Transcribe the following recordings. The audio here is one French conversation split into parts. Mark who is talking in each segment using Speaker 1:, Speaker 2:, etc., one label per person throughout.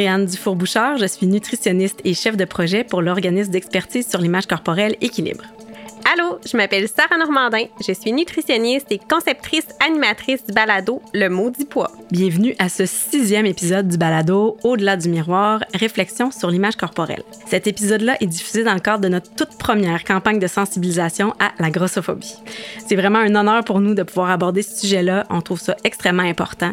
Speaker 1: Andréane Dufour-Bouchard, je suis nutritionniste et chef de projet pour l'organisme d'expertise sur l'image corporelle Équilibre.
Speaker 2: Allô, je m'appelle Sarah Normandin, je suis nutritionniste et conceptrice animatrice du balado Le Maudit Poids.
Speaker 1: Bienvenue à ce sixième épisode du balado Au-delà du miroir, réflexion sur l'image corporelle. Cet épisode-là est diffusé dans le cadre de notre toute première campagne de sensibilisation à la grossophobie. C'est vraiment un honneur pour nous de pouvoir aborder ce sujet-là, on trouve ça extrêmement important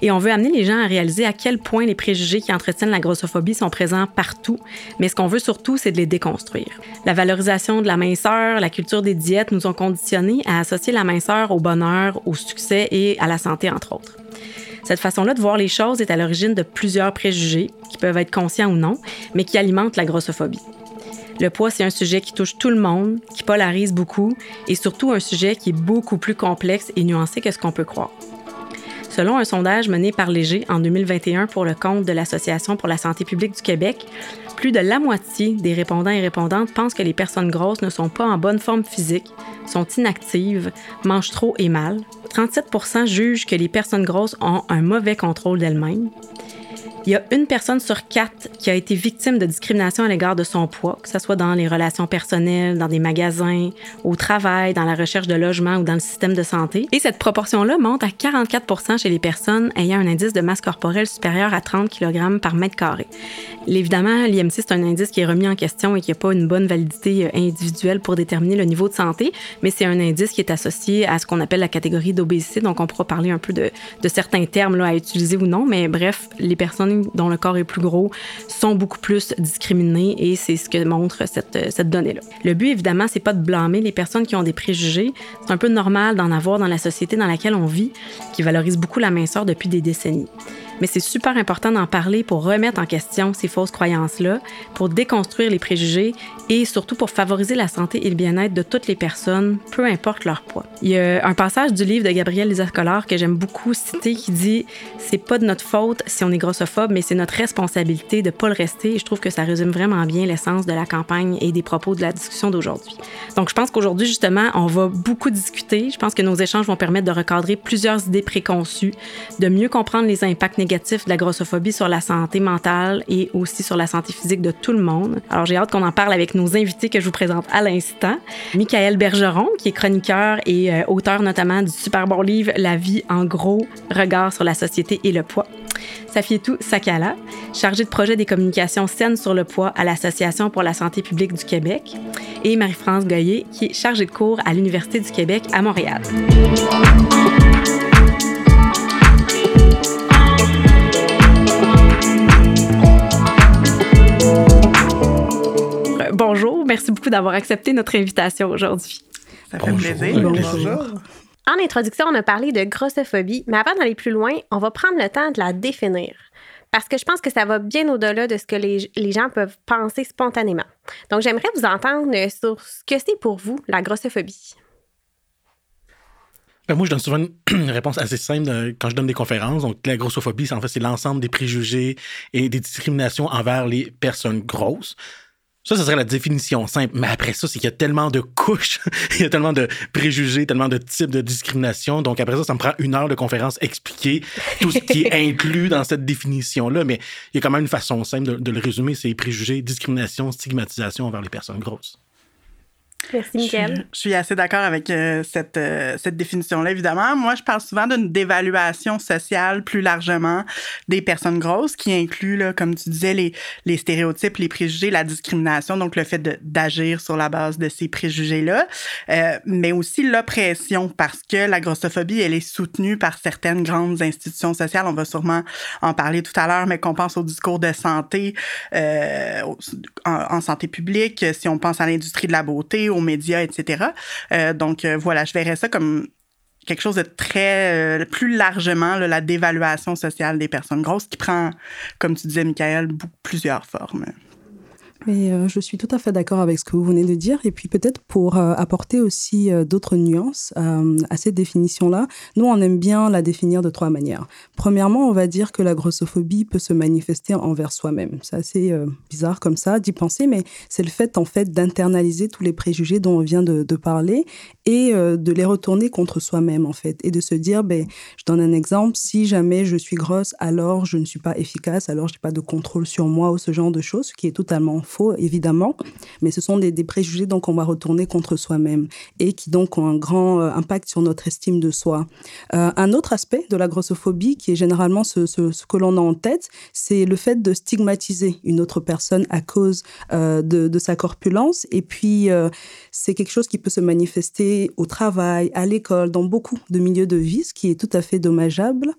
Speaker 1: et on veut amener les gens à réaliser à quel point les préjugés qui entretiennent la grossophobie sont présents partout, mais ce qu'on veut surtout, c'est de les déconstruire. La valorisation de la minceur, culture des diètes nous ont conditionnés à associer la minceur au bonheur, au succès et à la santé, entre autres. Cette façon-là de voir les choses est à l'origine de plusieurs préjugés, qui peuvent être conscients ou non, mais qui alimentent la grossophobie. Le poids, c'est un sujet qui touche tout le monde, qui polarise beaucoup, et surtout un sujet qui est beaucoup plus complexe et nuancé que ce qu'on peut croire. Selon un sondage mené par Léger en 2021 pour le compte de l'Association pour la santé publique du Québec, plus de la moitié des répondants et répondantes pensent que les personnes grosses ne sont pas en bonne forme physique, sont inactives, mangent trop et mal. 37% jugent que les personnes grosses ont un mauvais contrôle d'elles-mêmes. Il y a une personne sur quatre qui a été victime de discrimination à l'égard de son poids, que ce soit dans les relations personnelles, dans des magasins, au travail, dans la recherche de logement ou dans le système de santé. Et cette proportion-là monte à 44% chez les personnes ayant un indice de masse corporelle supérieur à 30 kg par mètre carré. Évidemment, l'IMC, c'est un indice qui est remis en question et qui n'a pas une bonne validité euh, individuelle pour déterminer le niveau de santé, mais c'est un indice qui est associé à ce qu'on appelle la catégorie d'obésité. Donc, on pourra parler un peu de, de certains termes là, à utiliser ou non, mais bref, les personnes dont le corps est plus gros sont beaucoup plus discriminés et c'est ce que montre cette, cette donnée-là. Le but, évidemment, c'est pas de blâmer les personnes qui ont des préjugés. C'est un peu normal d'en avoir dans la société dans laquelle on vit, qui valorise beaucoup la minceur depuis des décennies mais c'est super important d'en parler pour remettre en question ces fausses croyances-là, pour déconstruire les préjugés et surtout pour favoriser la santé et le bien-être de toutes les personnes, peu importe leur poids. Il y a un passage du livre de Gabriel Lisa-Collard que j'aime beaucoup citer qui dit C'est pas de notre faute si on est grossophobe, mais c'est notre responsabilité de pas le rester. Et je trouve que ça résume vraiment bien l'essence de la campagne et des propos de la discussion d'aujourd'hui. Donc, je pense qu'aujourd'hui, justement, on va beaucoup discuter. Je pense que nos échanges vont permettre de recadrer plusieurs idées préconçues, de mieux comprendre les impacts négatifs de la grossophobie sur la santé mentale et aussi sur la santé physique de tout le monde. Alors j'ai hâte qu'on en parle avec nos invités que je vous présente à l'instant. Michael Bergeron, qui est chroniqueur et euh, auteur notamment du super bon livre La vie en gros, regard sur la société et le poids. Safietou Sakala, chargée de projet des communications saines sur le poids à l'Association pour la santé publique du Québec, et Marie-France Goyer, qui est chargée de cours à l'Université du Québec à Montréal. Merci beaucoup d'avoir accepté notre invitation aujourd'hui.
Speaker 3: Ça fait plaisir. Bonjour.
Speaker 2: En introduction, on a parlé de grossophobie, mais avant d'aller plus loin, on va prendre le temps de la définir. Parce que je pense que ça va bien au-delà de ce que les, les, gens peuvent penser spontanément. Donc, j'aimerais vous entendre sur ce que c'est pour vous la grossophobie.
Speaker 3: Ben, moi, je donne souvent une réponse assez simple euh, quand je donne des conférences. Donc, la grossophobie, en fait, c'est l'ensemble des préjugés et des discriminations envers les personnes grosses. Ça, ce serait la définition simple. Mais après ça, c'est qu'il y a tellement de couches, il y a tellement de préjugés, tellement de types de discrimination. Donc après ça, ça me prend une heure de conférence expliquer tout ce qui est inclus dans cette définition-là. Mais il y a quand même une façon simple de, de le résumer, c'est préjugés, discrimination, stigmatisation envers les personnes grosses.
Speaker 2: Merci, Michael.
Speaker 4: Je, suis assez d'accord avec euh, cette, euh, cette définition-là, évidemment. Moi, je parle souvent d'une dévaluation sociale plus largement des personnes grosses, qui inclut, là, comme tu disais, les, les stéréotypes, les préjugés, la discrimination, donc le fait d'agir sur la base de ces préjugés-là, euh, mais aussi l'oppression, parce que la grossophobie, elle est soutenue par certaines grandes institutions sociales. On va sûrement en parler tout à l'heure, mais qu'on pense au discours de santé, en, en santé publique, si on pense à l'industrie de la beauté, aux médias, etc. Euh, donc euh, voilà, je verrais ça comme quelque chose de très euh, plus largement la dévaluation sociale des personnes grosses qui prend, comme tu disais, Michael, plusieurs formes.
Speaker 5: Euh, je suis tout à fait d'accord avec ce que vous venez de dire. Et puis peut-être pour euh, apporter aussi euh, d'autres nuances à cette définition-là, nous, on aime bien la définir de trois manières. Premièrement, on va dire que la grossophobie peut se manifester envers soi-même. C'est assez bizarre comme ça d'y penser, mais c'est le fait en fait d'internaliser tous les préjugés dont on vient de, de parler et de les retourner contre soi-même en fait. Et de se dire, ben, je donne un exemple, si jamais je suis grosse, alors je ne suis pas efficace, alors je n'ai pas de contrôle sur moi ou ce genre de choses, ce qui est totalement évidemment, mais ce sont des, préjugés donc on va retourner contre soi-même et qui donc ont un grand euh, impact sur notre estime de soi. Euh, un autre aspect de la grossophobie, qui est généralement ce, que l'on a en tête, c'est le fait de stigmatiser une autre personne à cause euh, de, sa corpulence. Et puis, c'est quelque chose qui peut se manifester au travail, à l'école, dans beaucoup de milieux de vie, ce qui est tout à fait dommageable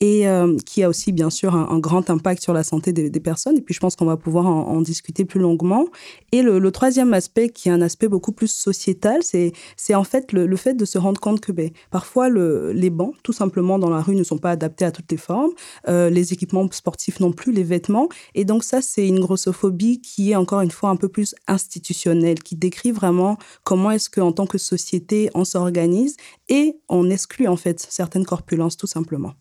Speaker 5: et euh, qui a aussi bien sûr un, grand impact sur la santé des, personnes. Et puis je pense qu'on va pouvoir en, discuter plus longuement. Et le, troisième aspect, qui est un aspect beaucoup plus sociétal, c'est en fait le, fait de se rendre compte que ben, parfois le, les bancs, tout simplement dans la rue, ne sont pas adaptés à toutes les formes, euh, les équipements sportifs non plus, les vêtements. Et donc ça, c'est une grossophobie qui est encore une fois un peu plus institutionnelle, qui décrit vraiment comment est-ce qu'en tant que société, on s'organise et on exclut en fait certaines corpulences tout simplement.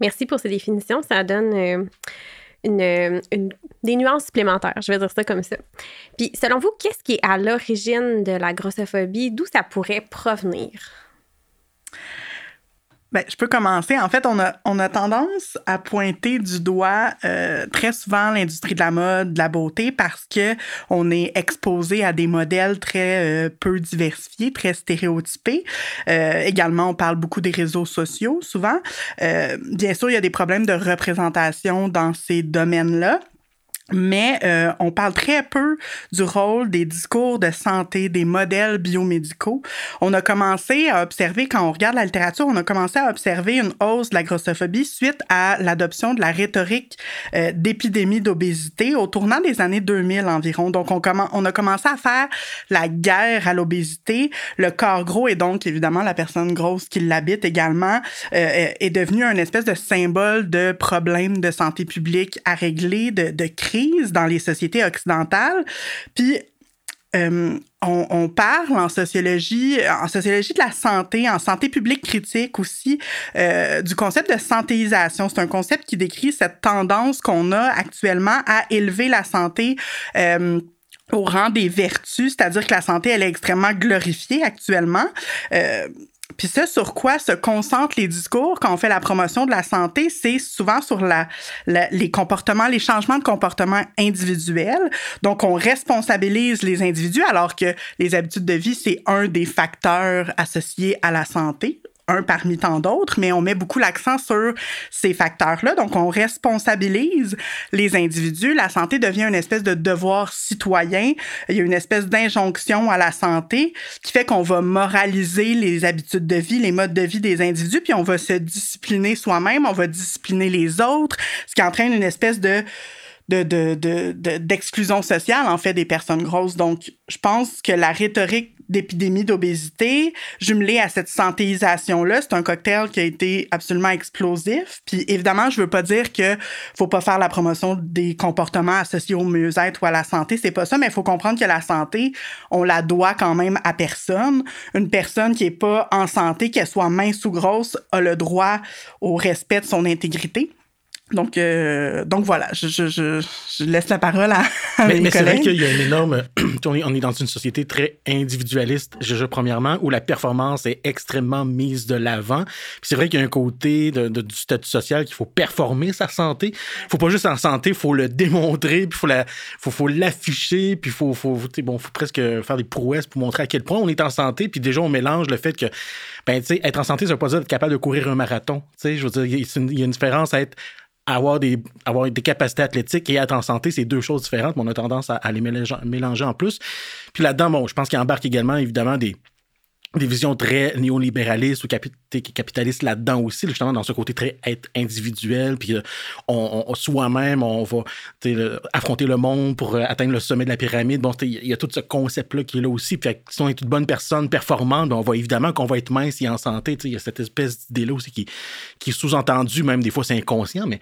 Speaker 2: Merci pour ces définitions. Ça donne euh, une, des nuances supplémentaires, je vais dire ça comme ça. Puis, selon vous, qu'est-ce qui est à l'origine de la grossophobie? D'où ça pourrait provenir?
Speaker 4: Ben, je peux commencer. En fait, on a, on a tendance à pointer du doigt euh, très souvent l'industrie de la mode, de la beauté, parce que on est exposé à des modèles très euh, peu diversifiés, très stéréotypés. Euh, également, on parle beaucoup des réseaux sociaux, souvent. bien sûr, il y a des problèmes de représentation dans ces domaines-là mais euh, on parle très peu du rôle des discours de santé, des modèles biomédicaux. On a commencé à observer, quand on regarde la littérature, on a commencé à observer une hausse de la grossophobie suite à l'adoption de la rhétorique euh, d'épidémie d'obésité au tournant des années 2000 environ. Donc, on, on a commencé à faire la guerre à l'obésité. Le corps gros et donc, évidemment, la personne grosse qui l'habite également euh, est devenu un espèce de symbole de problème de santé publique à régler, de, de crise dans les sociétés occidentales. Puis euh, on, parle en sociologie, en sociologie de la santé, en santé publique critique aussi, euh, du concept de santéisation. C'est un concept qui décrit cette tendance qu'on a actuellement à élever la santé. Euh, au rang des vertus, c'est-à-dire que la santé, elle est extrêmement glorifiée actuellement. Puis ça, sur quoi se concentrent les discours quand on fait la promotion de la santé, c'est souvent sur la, les comportements, les changements de comportement individuels. Donc, on responsabilise les individus alors que les habitudes de vie, c'est un des facteurs associés à la santé un parmi tant d'autres, mais on met beaucoup l'accent sur ces facteurs-là. Donc, on responsabilise les individus. La santé devient une espèce de devoir citoyen. Il y a une espèce d'injonction à la santé qui fait qu'on va moraliser les habitudes de vie, les modes de vie des individus, puis on va se discipliner soi-même, on va discipliner les autres, ce qui entraîne une espèce de d'exclusion de, de, sociale, en fait, des personnes grosses. Donc, je pense que la rhétorique d'épidémie d'obésité, jumelée à cette santéisation-là, c'est un cocktail qui a été absolument explosif. Puis, évidemment, je veux pas dire que faut pas faire la promotion des comportements associés au mieux-être ou à la santé. C'est pas ça, mais il faut comprendre que la santé, on la doit quand même à personne. Une personne qui est pas en santé, qu'elle soit mince ou grosse, a le droit au respect de son intégrité. Donc, euh, donc voilà, je, je, je, laisse la parole à,
Speaker 3: mais, mais c'est vrai qu'il y a une énorme... on, est, on est dans une société très individualiste, je, premièrement, où la performance est extrêmement mise de l'avant. c'est vrai qu'il y a un côté de, du statut social qu'il faut performer sa santé. faut pas juste en santé, il faut le démontrer, puis il faut, la, faut, faut l'afficher, puis il faut, faut, bon, faut presque faire des prouesses pour montrer à quel point on est en santé. Puis déjà, on mélange le fait que, ben, tu sais, être en santé, ça veut pas dire être capable de courir un marathon. Tu sais, je veux dire, il y a une différence à être avoir des, capacités athlétiques et être en santé, c'est deux choses différentes, mais on a tendance à, les mélanger, en plus. Puis là-dedans, bon, je pense qu'il embarque également, évidemment, des, des visions très néolibéralistes ou capitalistes là-dedans aussi, justement dans ce côté très être individuel, puis euh, on, soi-même, on va affronter le monde pour euh, atteindre le sommet de la pyramide. Bon, il y a tout ce concept-là qui est là aussi. Puis si on est une bonne personne performante, ben, on va évidemment qu'on va être mince et en santé. Il y a cette espèce d'idée-là aussi qui, qui est sous-entendue, même des fois c'est inconscient, mais,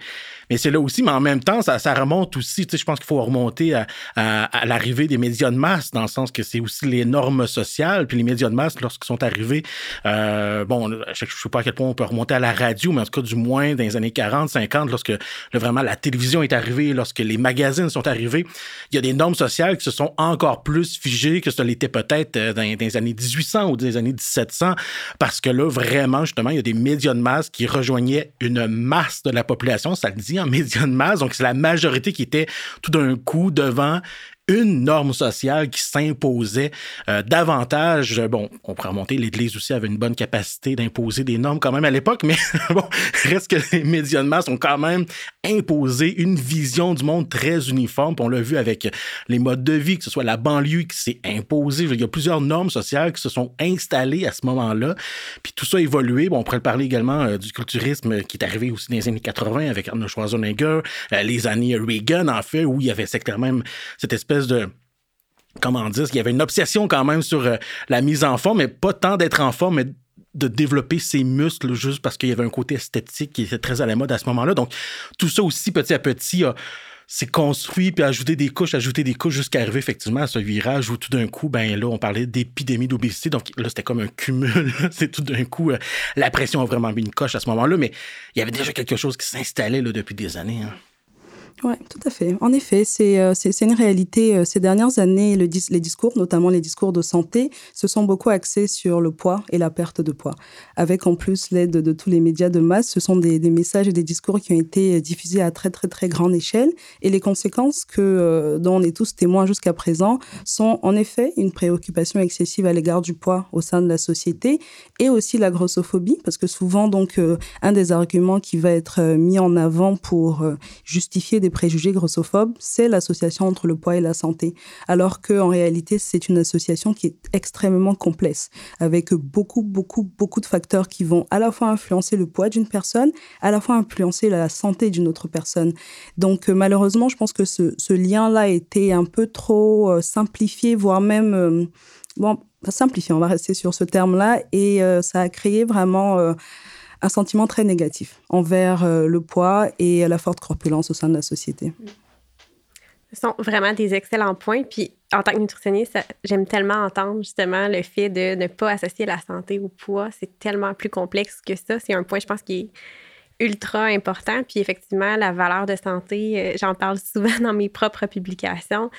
Speaker 3: mais c'est là aussi. Mais en même temps, ça, remonte aussi, je pense qu'il faut remonter à, l'arrivée des médias de masse, dans le sens que c'est aussi les normes sociales, puis les médias de masse, lorsqu'ils sont arrivés, euh, bon, je ne sais pas à quel point on peut remonter à la radio, mais en tout cas, du moins dans les années 40, 50, lorsque vraiment la télévision est arrivée, lorsque les magazines sont arrivés, il y a des normes sociales qui se sont encore plus figées que ce l'était peut-être euh, dans, les années 1800 ou dans les années 1700, parce que là, vraiment, justement, il y a des médias de masse qui rejoignaient une masse de la population, ça le dit en médias de masse, donc c'est la majorité qui était tout d'un coup devant une norme sociale qui s'imposait euh, davantage. Bon, on pourrait remonter, l'Église aussi avait une bonne capacité d'imposer des normes quand même à l'époque, mais bon, reste que les médias de masse ont quand même imposé une vision du monde très uniforme. on l'a vu avec les modes de vie, que ce soit la banlieue qui s'est imposée. Il y a plusieurs normes sociales qui se sont installées à ce moment-là. Puis tout ça a évolué. Bon, on pourrait parler également euh, du culturisme qui est arrivé aussi dans les années 80 avec Arnold Schwarzenegger, euh, les années Reagan, en fait, où il y avait quand même cette espèce de comment dire, il y avait une obsession quand même sur euh, la mise en forme, mais pas tant d'être en forme, mais de développer ses muscles juste parce qu'il y avait un côté esthétique qui était très à la mode à ce moment-là. Donc, tout ça aussi, petit à petit, s'est construit, puis ajouter des couches, ajouter des couches jusqu'à arriver effectivement à ce virage où tout d'un coup, ben là, on parlait d'épidémie d'obésité. Donc là, c'était comme un cumul. C'est tout d'un coup, euh, la pression a vraiment mis une coche à ce moment-là, mais il y avait déjà quelque chose qui s'installait depuis des années. Hein.
Speaker 5: Oui, tout à fait. En effet, c'est euh, une réalité. Euh, ces dernières années, le les discours, notamment les discours de santé, se sont beaucoup axés sur le poids et la perte de poids. Avec en plus l'aide de, tous les médias de masse, ce sont des, des, messages et des discours qui ont été diffusés à très, très, très grande échelle. Et les conséquences que, euh, dont on est tous témoins jusqu'à présent sont en effet une préoccupation excessive à l'égard du poids au sein de la société et aussi la grossophobie, parce que souvent, donc, un des arguments qui va être mis en avant pour justifier des préjugés grossophobes, c'est l'association entre le poids et la santé, alors qu'en réalité, c'est une association qui est extrêmement complexe, avec beaucoup, beaucoup, beaucoup de facteurs qui vont à la fois influencer le poids d'une personne, à la fois influencer la santé d'une autre personne. Donc, euh, malheureusement, je pense que ce, lien-là a été un peu trop euh, simplifié, voire même... Euh, bon, simplifié, on va rester sur ce terme-là, et ça a créé vraiment un sentiment très négatif envers euh, le poids et la forte corpulence au sein de la société.
Speaker 2: Ce sont vraiment des excellents points. Puis, en tant que nutritionniste, j'aime tellement entendre justement le fait de ne pas associer la santé au poids. C'est tellement plus complexe que ça. C'est un point, je pense, qui est ultra important. Puis effectivement, la valeur de santé, euh, j'en parle souvent dans mes propres publications.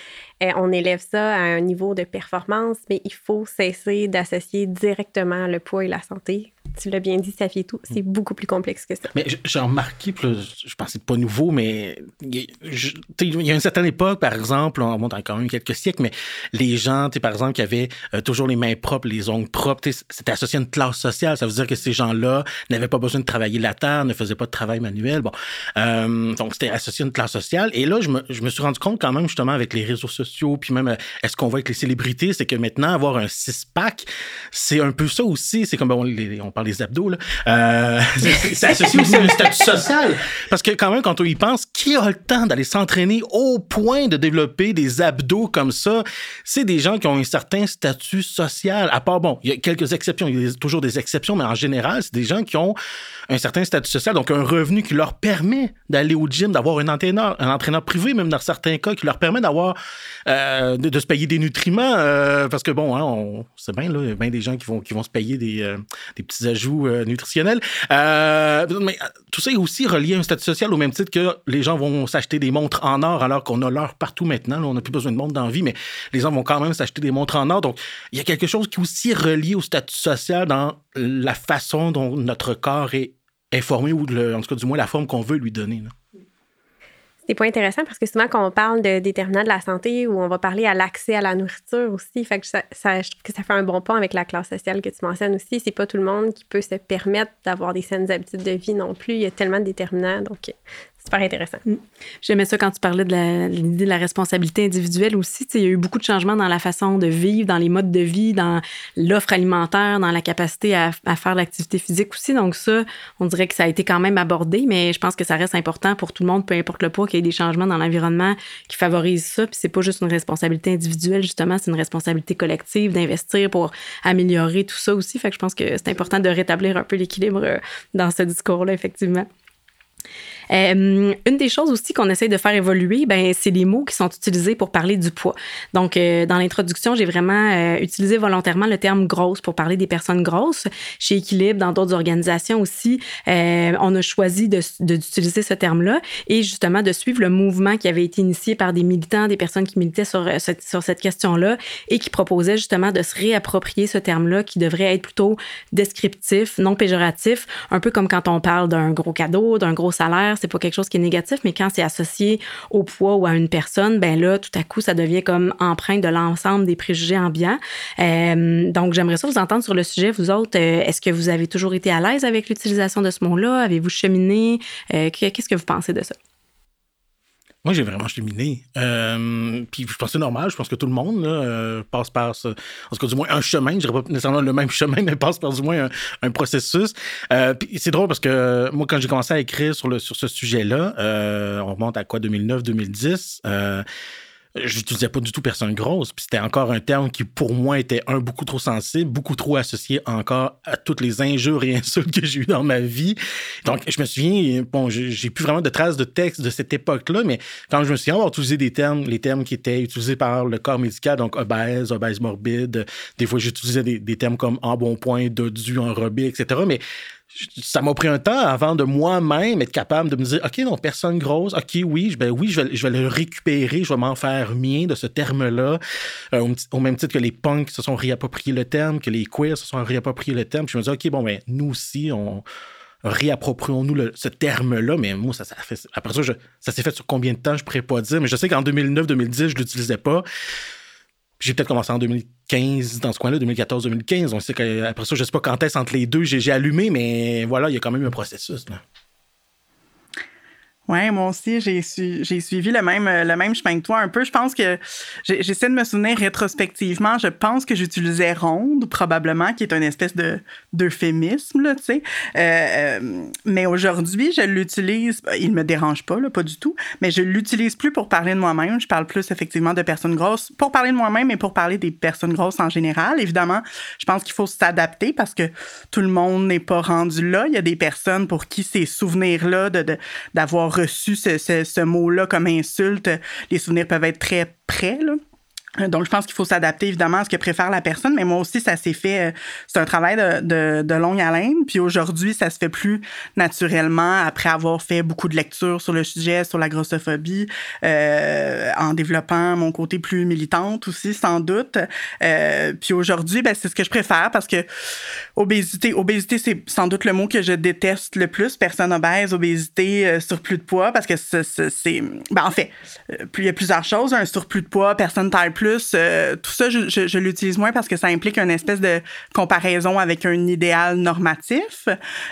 Speaker 2: Euh, on élève ça à un niveau de performance, mais il faut cesser d'associer directement le poids et la santé tu l'as bien dit, ça fait tout. C'est beaucoup plus complexe que ça.
Speaker 3: Mais j'ai remarqué, je pense que c'est pas nouveau, mais il y a une certaine époque, par exemple, on monte quand même quelques siècles, mais les gens, par exemple, qui avaient euh, toujours les mains propres, les ongles propres, c'était associé à une classe sociale. Ça veut dire que ces gens-là n'avaient pas besoin de travailler la terre, ne faisaient pas de travail manuel. Bon, euh, donc c'était associé à une classe sociale. Et là, je me, je me, suis rendu compte quand même, justement, avec les réseaux sociaux, puis même, euh, est-ce qu'on voit avec les célébrités, c'est que maintenant, avoir un six-pack, c'est un peu ça aussi. C'est comme, on parle des abdos, là. Euh, c'est associé aussi à un statut social. Parce que quand même, quand on y pense, qui a le temps d'aller s'entraîner au point de développer des abdos comme ça? C'est des gens qui ont un certain statut social. À part, bon, il y a quelques exceptions, il y a toujours des exceptions, mais en général, c'est des gens qui ont un certain statut social, donc un revenu qui leur permet d'aller au gym, d'avoir un entraîneur, un entraîneur privé, même dans certains cas, qui leur permet d'avoir, euh, de, se payer des nutriments, euh, parce que bon, hein, on, c'est bien, là, il y a bien des gens qui vont, qui vont se payer des, des petits ajouts euh, nutritionnel. Euh, mais euh, tout ça est aussi relié à un statut social au même titre que les gens vont s'acheter des montres en or alors qu'on a l'or partout maintenant. on n'a plus besoin de montres dans mais les gens vont quand même s'acheter des montres en or. Donc, il y a quelque chose qui est aussi relié au statut social dans la façon dont notre corps est, formé ou en tout cas du moins la forme qu'on veut lui donner
Speaker 2: c'est pas intéressant parce que souvent, quand on parle de déterminants de la santé ou on va parler à l'accès à la nourriture aussi, fait que ça, que ça fait un bon point avec la classe sociale que tu mentionnes aussi. C'est pas tout le monde qui peut se permettre d'avoir des saines habitudes de vie non plus. Il y a tellement de déterminants. Donc, Mm.
Speaker 1: J'aimais ça quand tu parlais de l'idée de la responsabilité individuelle aussi. il y a eu beaucoup de changements dans la façon de vivre, dans les modes de vie, dans l'offre alimentaire, dans la capacité à, faire l'activité physique aussi. Donc ça, on dirait que ça a été quand même abordé, mais je pense que ça reste important pour tout le monde, peu importe le poids, qu'il y ait des changements dans l'environnement qui favorisent ça. Puis c'est pas juste une responsabilité individuelle, justement, c'est une responsabilité collective d'investir pour améliorer tout ça aussi. Fait que je pense que c'est important de rétablir un peu l'équilibre euh, dans ce discours-là, effectivement. Euh, une des choses aussi qu'on essaie de faire évoluer, ben, c'est les mots qui sont utilisés pour parler du poids. Donc, euh, dans l'introduction, j'ai vraiment euh, utilisé volontairement le terme grosse pour parler des personnes grosses. Chez Équilibre, dans d'autres organisations aussi, on a choisi d'utiliser ce terme-là et justement de suivre le mouvement qui avait été initié par des militants, des personnes qui militaient sur, sur cette question-là et qui proposaient justement de se réapproprier ce terme-là qui devrait être plutôt descriptif, non péjoratif, un peu comme quand on parle d'un gros cadeau, d'un gros salaire c'est pas quelque chose qui est négatif, mais quand c'est associé au poids ou à une personne, ben là, tout à coup, ça devient comme empreinte de l'ensemble des préjugés ambiants. Euh, donc, j'aimerais ça vous entendre sur le sujet, vous autres. Euh, est-ce que vous avez toujours été à l'aise avec l'utilisation de ce mot-là? Avez-vous cheminé? Euh, qu'est-ce que vous pensez de ça?
Speaker 3: Moi, j'ai vraiment cheminé. Euh, puis je pense que c'est normal. Je pense que tout le monde euh, passe par, en tout cas, du moins un chemin. Je dirais pas nécessairement le même chemin, mais passe par du moins un, processus. Euh, puis c'est drôle parce que moi, quand j'ai commencé à écrire sur, le, sur ce sujet-là, on remonte à quoi, 2009-2010 j'utilisais pas du tout personne grosse. Puis c'était encore un terme qui, pour moi, était un beaucoup trop sensible, beaucoup trop associé encore à toutes les injures et insultes que j'ai eues dans ma vie. Donc, je me souviens, bon, j'ai plus vraiment de traces de texte de cette époque-là, mais quand je me souviens avoir utilisé des termes, les termes qui étaient utilisés par le corps médical, donc obèse, obèse morbide, des fois j'utilisais des, des termes comme en bon point, dodu, enrobé, etc. Mais ça m'a pris un temps avant de moi-même être capable de me dire OK, non, personne grosse, OK, oui, ben oui, je vais, le récupérer, je vais m'en faire mien de ce terme-là, euh, au, même titre que les punks se sont réappropriés le terme, que les queers se sont réappropriés le terme. je me dis OK, bon, ben nous aussi, on réapproprions-nous ce terme-là, mais moi, ça, fait. Après ça, ça s'est fait sur combien de temps, je pourrais pas dire, mais je sais qu'en 2009-2010, je l'utilisais pas. J'ai peut-être commencé en 2015, dans ce coin-là, 2014-2015. On sait qu'après ça, je sais pas quand est-ce entre les deux, j'ai allumé, mais voilà, il y a quand même un processus. Là.
Speaker 4: Oui, moi aussi, j'ai j'ai suivi le même, le même chemin que toi un peu. Je pense que j'essaie de me souvenir rétrospectivement. Je pense que j'utilisais ronde, probablement, qui est une espèce de d'euphémisme, tu sais. Euh, euh, mais aujourd'hui, je l'utilise. Il me dérange pas, là, pas du tout. Mais je l'utilise plus pour parler de moi-même. Je parle plus effectivement de personnes grosses pour parler de moi-même et pour parler des personnes grosses en général. Évidemment, je pense qu'il faut s'adapter parce que tout le monde n'est pas rendu là. Il y a des personnes pour qui ces souvenirs-là de d'avoir reçu ce, ce mot-là comme insulte, les souvenirs peuvent être très près. Donc, je pense qu'il faut s'adapter évidemment à ce que préfère la personne, mais moi aussi, ça s'est fait. Euh, c'est un travail de, longue haleine. Puis aujourd'hui, ça se fait plus naturellement après avoir fait beaucoup de lectures sur le sujet, sur la grossophobie, euh, en développant mon côté plus militante aussi, sans doute. Euh, puis aujourd'hui, ben, c'est ce que je préfère parce que obésité, obésité, c'est sans doute le mot que je déteste le plus. Personne obèse, obésité, euh, surplus de poids, parce que c'est. Ben, en fait, il y a plusieurs choses. Un surplus de poids, personne taille plus. Euh, tout ça, je, l'utilise moins parce que ça implique une espèce de comparaison avec un idéal normatif.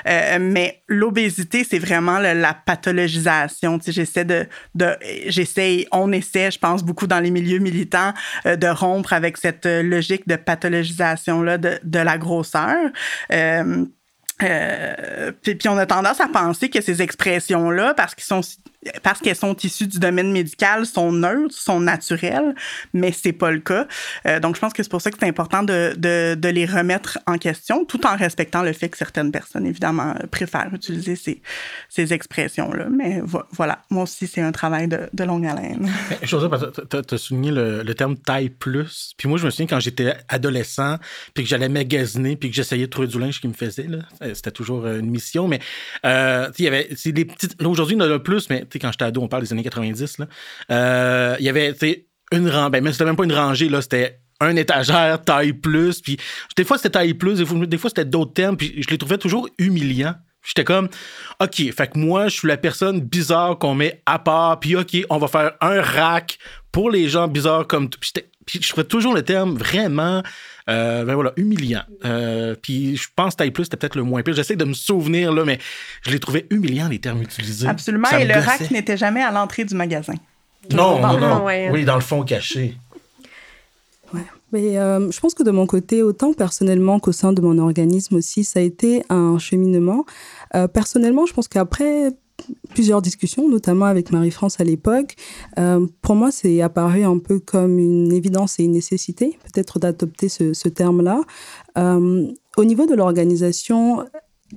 Speaker 4: Euh, mais l'obésité, c'est vraiment la pathologisation. J'essaie de j'essaie, on essaie, je pense beaucoup dans les milieux militants, euh, de rompre avec cette logique de pathologisation là de, de la grosseur. Euh, puis, on a tendance à penser que ces expressions-là, parce qu'elles sont issues du domaine médical, sont neutres, sont naturelles, mais c'est pas le cas. Euh, donc, je pense que c'est pour ça que c'est important de, les remettre en question, tout en respectant le fait que certaines personnes, évidemment, préfèrent utiliser ces, expressions-là. Mais voilà, moi aussi, c'est un travail de, longue haleine.
Speaker 3: Je tu as souligné le, le, terme taille plus. Puis moi, je me souviens quand j'étais adolescent, puis que j'allais magasiner, puis que j'essayais de trouver du linge qui me faisait. C'était toujours une mission. Mais euh, il y avait des petites. Aujourd'hui, il y en a plus, mais quand j'étais ado, on parle des années 90, euh, il y avait une rangée, ben, c'était même pas une rangée, là, c'était un étagère, taille plus, puis des fois c'était taille plus, des fois, c'était d'autres termes, puis je les trouvais toujours humiliants. J'étais comme, OK, fait que moi, je suis la personne bizarre qu'on met à part, puis OK, on va faire un rack pour les gens bizarres comme Puis je trouvais toujours le terme vraiment Euh, ben voilà, humiliant. Euh, puis je pense taille plus, c'était peut-être le moins pire. J'essaie de me souvenir, là, mais je les trouvais humiliants, les termes utilisés.
Speaker 4: Absolument.
Speaker 3: Ça
Speaker 4: Et le
Speaker 3: gossait.
Speaker 4: rack n'était jamais à l'entrée du magasin.
Speaker 3: Non, non, non.
Speaker 2: ouais.
Speaker 3: Oui, dans le fond caché.
Speaker 5: Mais euh, je pense que de mon côté, autant personnellement qu'au sein de mon organisme aussi, ça a été un cheminement. Euh, personnellement, je pense qu'après plusieurs discussions, notamment avec Marie-France à l'époque, euh, pour moi, c'est apparu un peu comme une évidence et une nécessité, peut-être d'adopter ce, terme-là. Euh, au niveau de l'organisation,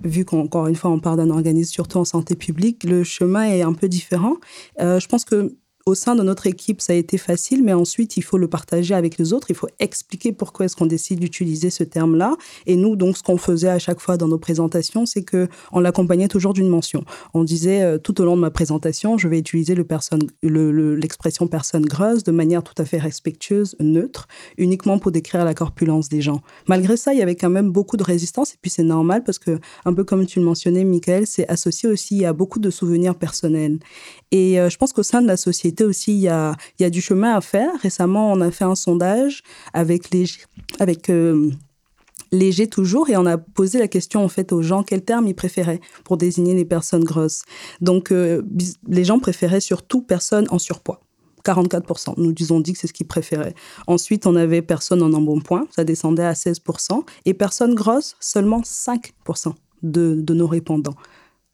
Speaker 5: vu qu'encore une fois, on parle d'un organisme surtout en santé publique, le chemin est un peu différent. Euh, je pense que au sein de notre équipe, ça a été facile, mais ensuite, il faut le partager avec les autres. Il faut expliquer pourquoi est-ce qu'on décide d'utiliser ce terme-là. Et nous, donc, ce qu'on faisait à chaque fois dans nos présentations, c'est que on l'accompagnait toujours d'une mention. On disait euh, tout au long de ma présentation, je vais utiliser l'expression personne grosse de manière tout à fait respectueuse, neutre, uniquement pour décrire la corpulence des gens. Malgré ça, il y avait quand même beaucoup de résistance. Et puis, c'est normal parce que, un peu comme tu le mentionnais, Michael, c'est associé aussi à beaucoup de souvenirs personnels. Et euh, je pense qu'au sein de la société aussi, il y a, du chemin à faire. Récemment, on a fait un sondage avec les, avec euh, léger toujours et on a posé la question en fait aux gens quel terme ils préféraient pour désigner les personnes grosses. Donc euh, les gens préféraient surtout personnes en surpoids. 44%. Nous ont dit que c'est ce qu'ils préféraient. Ensuite, on avait personnes en embonpoint, ça descendait à 16%. Et personnes grosses, seulement 5% de, de nos répondants.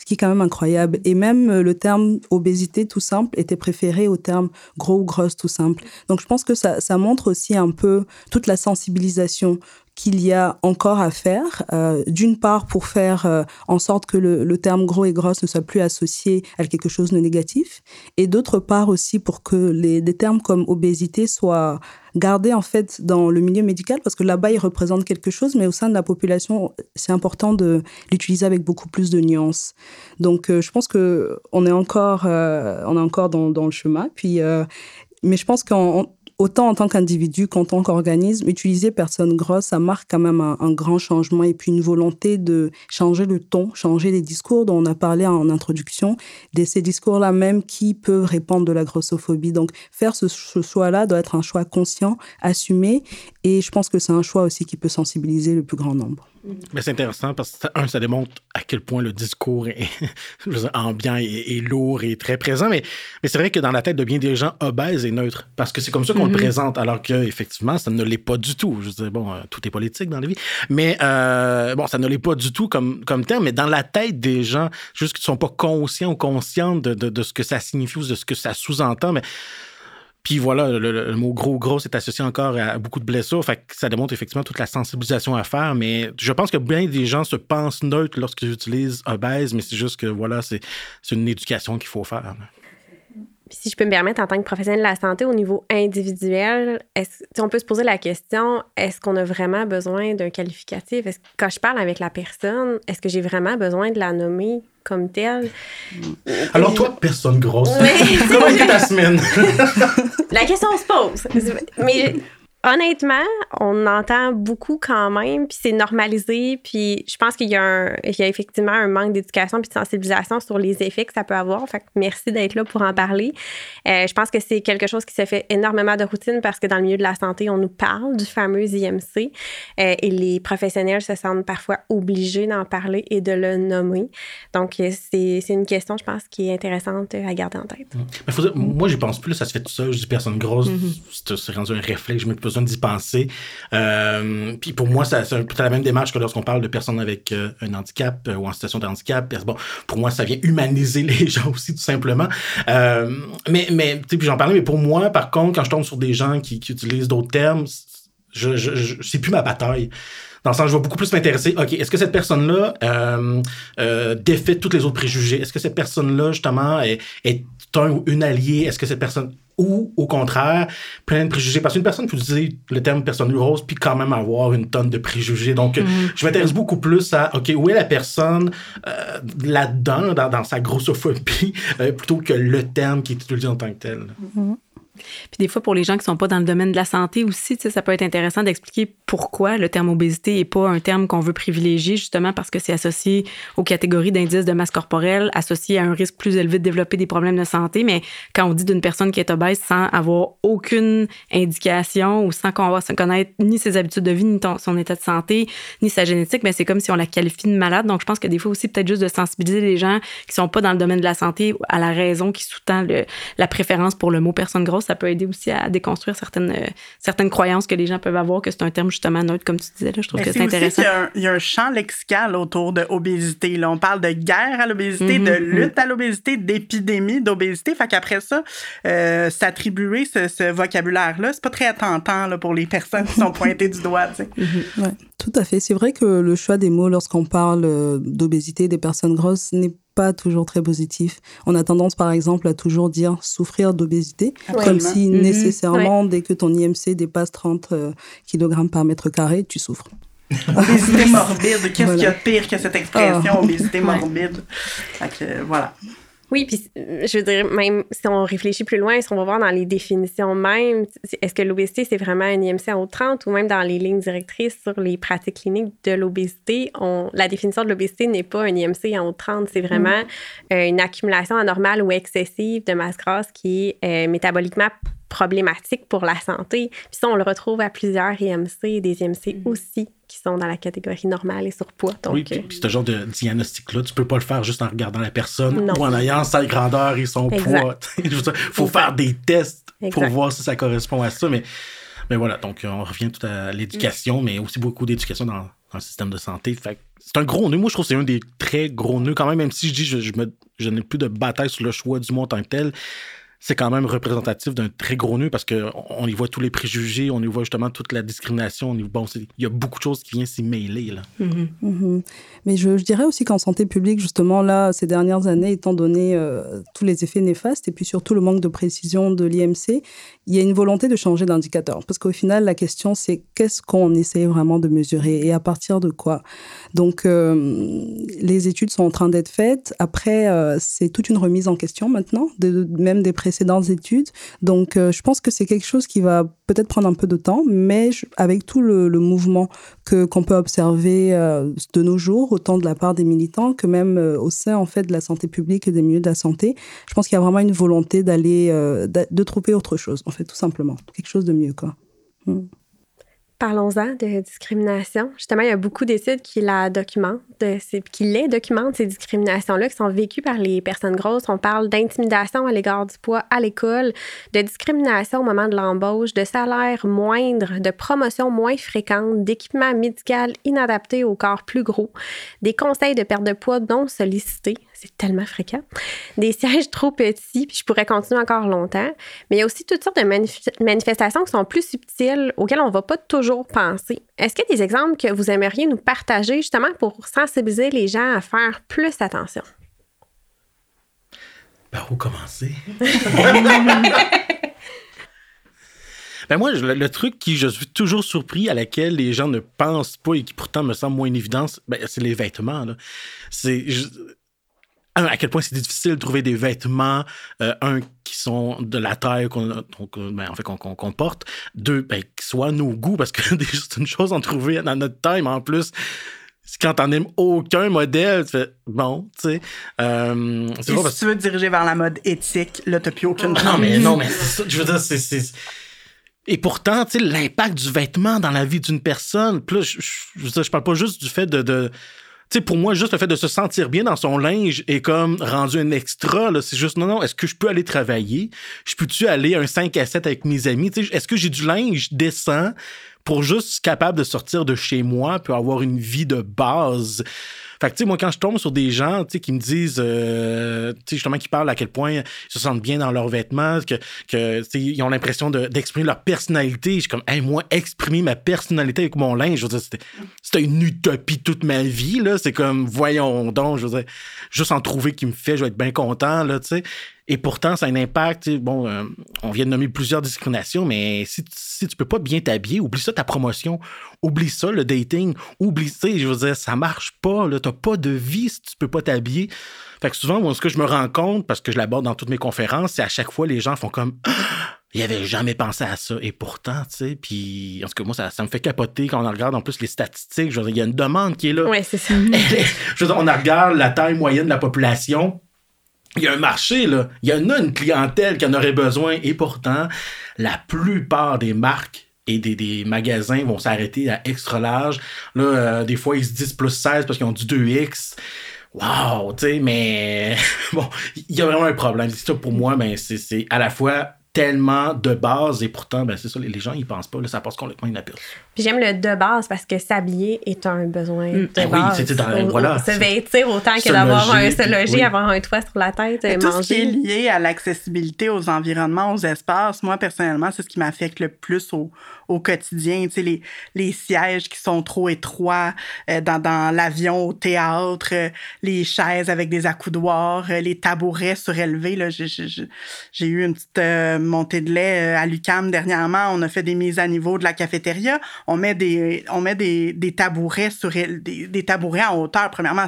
Speaker 5: Qui est quand même incroyable. Et même euh, le terme obésité tout simple était préféré au terme gros ou grosse tout simple. Donc je pense que ça, ça montre aussi un peu toute la sensibilisation qu'il y a encore à faire. Euh, D'une part, pour faire euh, en sorte que le, le terme gros et grosse ne soit plus associé à quelque chose de négatif. Et d'autre part aussi pour que les, des termes comme obésité soient gardés en fait dans le milieu médical parce que là-bas, ils représentent quelque chose, mais au sein de la population, c'est important de l'utiliser avec beaucoup plus de nuances. Donc, euh, je pense que on est encore, euh, on est encore dans, dans le chemin. Puis, euh, mais je pense qu'en autant en tant qu'individu qu'en tant qu'organisme, utiliser personne grosse, ça marque quand même un, grand changement et puis une volonté de changer le ton, changer les discours dont on a parlé en introduction, de ces discours-là même qui peuvent répandre de la grossophobie. Donc, faire ce, ce choix-là doit être un choix conscient, assumé, et je pense que c'est un choix aussi qui peut sensibiliser le plus grand nombre.
Speaker 3: Mais c'est intéressant parce que, un, ça démontre à quel point le discours est je veux dire, ambiant et, et, lourd et très présent. Mais, mais c'est vrai que dans la tête de bien des gens, obèse est neutre. Parce que c'est comme ça qu'on mm -hmm. le présente, alors qu'effectivement, ça ne l'est pas du tout. Je veux dire, bon, euh, tout est politique dans la vie. Mais euh, bon, ça ne l'est pas du tout comme, comme terme. Mais dans la tête des gens, juste qu'ils ne sont pas conscients ou conscientes de, de, de, ce que ça signifie ou de ce que ça sous-entend. Mais puis voilà, le, mot gros gros est associé encore à beaucoup de blessures. Fait que ça démontre effectivement toute la sensibilisation à faire. Mais je pense que bien des gens se pensent neutres lorsqu'ils utilisent obèse, mais c'est juste que voilà, c'est une éducation qu'il faut faire.
Speaker 2: Si je peux me permettre, en tant que professionnel de la santé, au niveau individuel, est on peut se poser la question est-ce qu'on a vraiment besoin d'un qualificatif? Est -ce, Quand je parle avec la personne, est-ce que j'ai vraiment besoin de la nommer comme telle?
Speaker 3: Alors, toi, personne grosse, oui. comment est ta semaine?
Speaker 2: La question se pose. Mais honnêtement, on entend beaucoup quand même, puis c'est normalisé, puis je pense qu'il y, y, a effectivement un manque d'éducation puis de sensibilisation sur les effets que ça peut avoir. Fait que merci d'être là pour en parler. Euh, je pense que c'est quelque chose qui se fait énormément de routine parce que dans le milieu de la santé, on nous parle du fameux IMC euh, et les professionnels se sentent parfois obligés d'en parler et de le nommer. Donc, c'est une question, je pense, qui est intéressante à garder en tête.
Speaker 3: Mais faut dire, moi, j'y pense plus, ça se fait tout seul. Je dis personne grosse, mm -hmm. c'est rendu un réflexe, je me besoin d'y penser. Euh, puis pour moi, c'est la même démarche que lorsqu'on parle de personnes avec euh, un handicap euh, ou en situation de handicap. Bon, pour moi, ça vient humaniser les gens aussi, tout simplement. Mais, mais tu sais, puis j'en parlais, mais pour moi, par contre, quand je tombe sur des gens qui, utilisent d'autres termes, c'est plus ma bataille. Dans le sens, je vais beaucoup plus m'intéresser, OK, est-ce que cette personne-là euh, défait tous les autres préjugés? Est-ce que cette personne-là, justement, est, est un ou une alliée? Est-ce que cette personne, ou au contraire, plein de préjugés? Parce qu'une personne peut utiliser le terme personne rose puis quand même avoir une tonne de préjugés. Donc, mm -hmm. je m'intéresse beaucoup plus à, OK, où est la personne euh, là-dedans, dans, dans, sa grossophobie, plutôt que le terme qui est utilisé en tant que tel?
Speaker 5: -hmm.
Speaker 1: Puis des fois, pour les gens qui sont pas dans le domaine de la santé aussi, ça peut être intéressant d'expliquer pourquoi le terme obésité est pas un terme qu'on veut privilégier, justement parce que c'est associé aux catégories d'indices de masse corporelle, associé à un risque plus élevé de développer des problèmes de santé. Mais quand on dit d'une personne qui est obèse sans avoir aucune indication ou sans qu'on va connaître ni ses habitudes de vie, ni son état de santé, ni sa génétique, mais ben, c'est comme si on la qualifie de malade. Donc, je pense que des fois aussi, peut-être juste de sensibiliser les gens qui sont pas dans le domaine de la santé à la raison qui sous-tend la préférence pour le mot personne grosse, ça peut aider aussi à déconstruire certaines, euh, certaines croyances que les gens peuvent avoir, que c'est un terme justement neutre, comme tu disais. Là. Je trouve que c'est intéressant.
Speaker 4: Il y, a un, champ lexical autour de obésité. Là. On parle de guerre à l'obésité, de mm-hmm. lutte à l'obésité, d'épidémie d'obésité. Fait qu'après ça, euh, s'attribuer ce, vocabulaire-là, c'est pas très tentant là, pour les personnes qui sont pointées du doigt.
Speaker 5: Mm-hmm. ouais, tout à fait. C'est vrai que le choix des mots lorsqu'on parle euh, d'obésité des personnes grosses n'est pas toujours très positif. On a tendance, par exemple, à toujours dire souffrir d'obésité, comme si mhm. nécessairement, dès que ton IMC dépasse 30 euh, kg par mètre carré, tu souffres.
Speaker 4: obésité morbide, qu'est-ce qu'il y a de pire que cette expression, ah. obésité morbide? voilà.
Speaker 2: Oui, puis euh, je veux dire, même si on réfléchit plus loin, si on va voir dans les définitions même, est-ce que l'obésité, c'est vraiment un IMC en haut 30 ou même dans les lignes directrices sur les pratiques cliniques de l'obésité, la définition de l'obésité n'est pas un IMC en haut 30, c'est vraiment mm. euh, une accumulation anormale ou excessive de masse grasse qui est euh, métaboliquement problématique pour la santé. Puis ça, on le retrouve à plusieurs IMC, des IMC mm. aussi qui sont dans la catégorie normale et surpoids. Donc,
Speaker 3: oui, puis, ce genre de diagnostic-là, tu peux pas le faire juste en regardant la personne ou en ayant sa grandeur et son poids. Il faut faire des tests pour voir si ça correspond à ça. Mais, mais voilà, donc on revient tout à l'éducation, mais aussi beaucoup d'éducation dans, le système de santé. c'est un gros nœud. Moi, je trouve que c'est un des très gros nœuds quand même, même si je dis je, je, je n'ai plus de bataille sur le choix du mot en tant que tel c'est quand même représentatif d'un très gros nœud parce qu'on y voit tous les préjugés, on y voit justement toute la discrimination. Bon, il y a beaucoup de choses qui viennent s'y mêler. Là.
Speaker 5: Mm-hmm. Mm-hmm. Mais je, dirais aussi qu'en santé publique, justement, là, ces dernières années, étant donné euh, tous les effets néfastes et puis surtout le manque de précision de l'IMC, il y a une volonté de changer d'indicateur. Parce qu'au final, la question, c'est qu'est-ce qu'on essaie vraiment de mesurer et à partir de quoi? Donc, euh, les études sont en train d'être faites. Après, euh, c'est toute une remise en question maintenant, même des précédentes études. Donc, euh, je pense que c'est quelque chose qui va peut-être prendre un peu de temps, mais avec tout le, mouvement que qu'on peut observer euh, de nos jours, autant de la part des militants que même euh, au sein en fait de la santé publique et des milieux de la santé, je pense qu'il y a vraiment une volonté d'aller de trouver autre chose, en fait, tout simplement, quelque chose de mieux, quoi. Hmm.
Speaker 2: Parlons-en de discrimination. Justement, il y a beaucoup d'études qui la documentent, qui les documentent, ces discriminations-là qui sont vécues par les personnes grosses. On parle d'intimidation à l'égard du poids à l'école, de discrimination au moment de l'embauche, de salaire moindre, de promotion moins fréquente, d'équipement médical inadapté au corps plus gros, des conseils de perte de poids non sollicités, c'est tellement fréquent. Des sièges trop petits, puis je pourrais continuer encore longtemps. Mais il y a aussi toutes sortes de manifestations qui sont plus subtiles, auxquelles on ne va pas toujours penser. Est-ce qu'il y a des exemples que vous aimeriez nous partager justement pour sensibiliser les gens à faire plus attention?
Speaker 3: Par où commencer? ben moi, le, truc qui je suis toujours surpris, à laquelle les gens ne pensent pas et qui pourtant me semble moins une évidence, ben, c'est les vêtements. C'est à quel point c'est difficile de trouver des vêtements, euh, un, qui sont de la taille qu'on euh, ben, en fait, qu'on porte, deux, ben, qui soient nos goûts, parce que c'est une chose en trouver dans notre taille, mais en plus, quand t'en aimes aucun modèle, tu fais bon, tu sais. Euh,
Speaker 4: si tu veux diriger vers la mode éthique, là, t'as plus aucune
Speaker 3: Non, mais non, mais ça, je veux dire, c'est. Et pourtant, tu sais, l'impact du vêtement dans la vie d'une personne, plus, je, je, je, parle pas juste du fait de tu sais, pour moi, juste le fait de se sentir bien dans son linge est comme rendu un extra. C'est juste, non, non, est-ce que je peux aller travailler? Je peux-tu aller un 5 à 7 avec mes amis? Est-ce que j'ai du linge décent pour juste capable de sortir de chez moi, puis avoir une vie de base? Fait que, tu sais, moi, quand je tombe sur des gens, tu sais, qui me disent, euh, tu sais, justement, qui parlent à quel point ils se sentent bien dans leurs vêtements, que, que tu sais, ils ont l'impression d'exprimer leur personnalité. Je suis comme, hey, moi, exprimer ma personnalité avec mon linge, je veux dire, c'était une utopie toute ma vie, là. C'est comme, voyons donc, je veux dire, juste en trouver qui me fait, je vais être bien content, là, tu sais. Et pourtant, ça a un impact. Bon, euh, on vient de nommer plusieurs discriminations, mais si, si tu peux pas bien t'habiller, oublie ça ta promotion, oublie ça le dating, oublie ça. Je veux dire, ça marche pas. Tu n'as pas de vie si tu peux pas t'habiller. Fait que souvent, moi, ce que je me rends compte, parce que je l'aborde dans toutes mes conférences, c'est à chaque fois, les gens font comme il avait jamais pensé à ça. Et pourtant, tu sais, puis en tout cas, moi, ça, ça, me fait capoter quand on regarde en plus les statistiques. Je veux dire, il y a une demande qui est là.
Speaker 2: Oui, c'est ça.
Speaker 3: je veux dire, on regarde la taille moyenne de la population. Il y a un marché, là. Il y en a une clientèle qui en aurait besoin. Et pourtant, la plupart des marques et des, des magasins vont s'arrêter à extra large. Là, euh, des fois, ils se disent plus 16 parce qu'ils ont du 2X. Wow, tu sais, mais bon, il y a vraiment un problème. C'est ça pour moi, ben, c'est à la fois tellement de base et pourtant, ben, c'est ça, les gens, ils pensent pas, là, ça passe complètement inaperçu.
Speaker 2: Puis j'aime le de base parce que s'habiller est un besoin mm. de
Speaker 3: ben
Speaker 2: base.
Speaker 3: Oui, c'est dans, voilà.
Speaker 2: Se vêtir autant que d'avoir un se loger, avoir un toit sur la tête,
Speaker 4: et
Speaker 2: manger.
Speaker 4: Tout ce qui est lié à l'accessibilité aux environnements, aux espaces, moi, personnellement, c'est ce qui m'affecte le plus au, au quotidien. Tu sais, les, les sièges qui sont trop étroits euh, dans, dans l'avion, au théâtre, euh, les chaises avec des accoudoirs, euh, les tabourets surélevés. Là, j'ai, j'ai, eu une petite montée de lait à l'UCAM dernièrement. On a fait des mises à niveau de la cafétéria. On met des, on met des, des tabourets sur des, des tabourets en hauteur. Premièrement,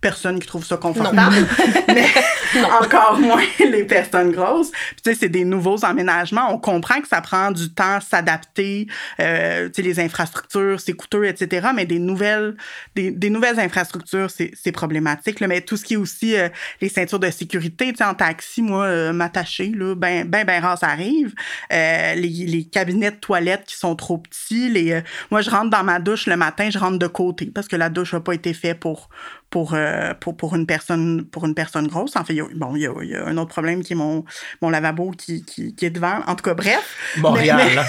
Speaker 4: personne qui trouve ça confortable, mais encore moins les personnes grosses. Puis, tu sais, c'est des nouveaux aménagements. On comprend que ça prend du temps s'adapter. Euh, tu sais, les infrastructures, c'est coûteux, etc. Mais des nouvelles, des, des nouvelles infrastructures, c'est problématique. Là. Mais tout ce qui est aussi euh, les ceintures de sécurité, tu sais, en taxi, moi, euh, m'attacher, là, ben, ben, ben rare, ça arrive. Euh, les, les cabinets de toilettes qui sont trop petits. Les, moi, je rentre dans ma douche le matin, je rentre de côté parce que la douche n'a pas été faite pour pour, euh, pour, pour, une personne, pour une personne grosse. En fait, il y a, bon, il y a, il y a un autre problème qui est mon, mon lavabo qui, qui, qui est devant. En tout cas, bref.
Speaker 3: Montréal.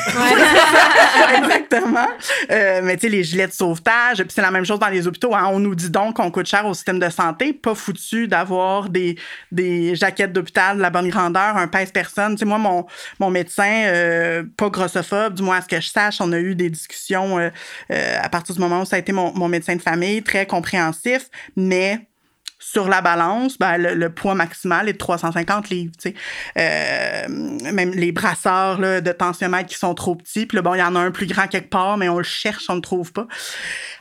Speaker 4: exactement. Euh, mais tu sais, les gilets de sauvetage, puis c'est la même chose dans les hôpitaux. Hein. On nous dit donc qu'on coûte cher au système de santé. Pas foutu d'avoir des, des jaquettes d'hôpital de la bonne grandeur, un pèse-personne. Tu sais, moi, mon, mon médecin, euh, pas grossophobe, du moins à ce que je sache, on a eu des discussions euh, à partir du moment où ça a été mon, mon médecin de famille, très compréhensif mais sur la balance, ben, le, poids maximal est de 350 livres. Euh, même les brasseurs de tensiomètre qui sont trop petits. Puis bon, il y en a un plus grand quelque part, mais on le cherche, on ne le trouve pas.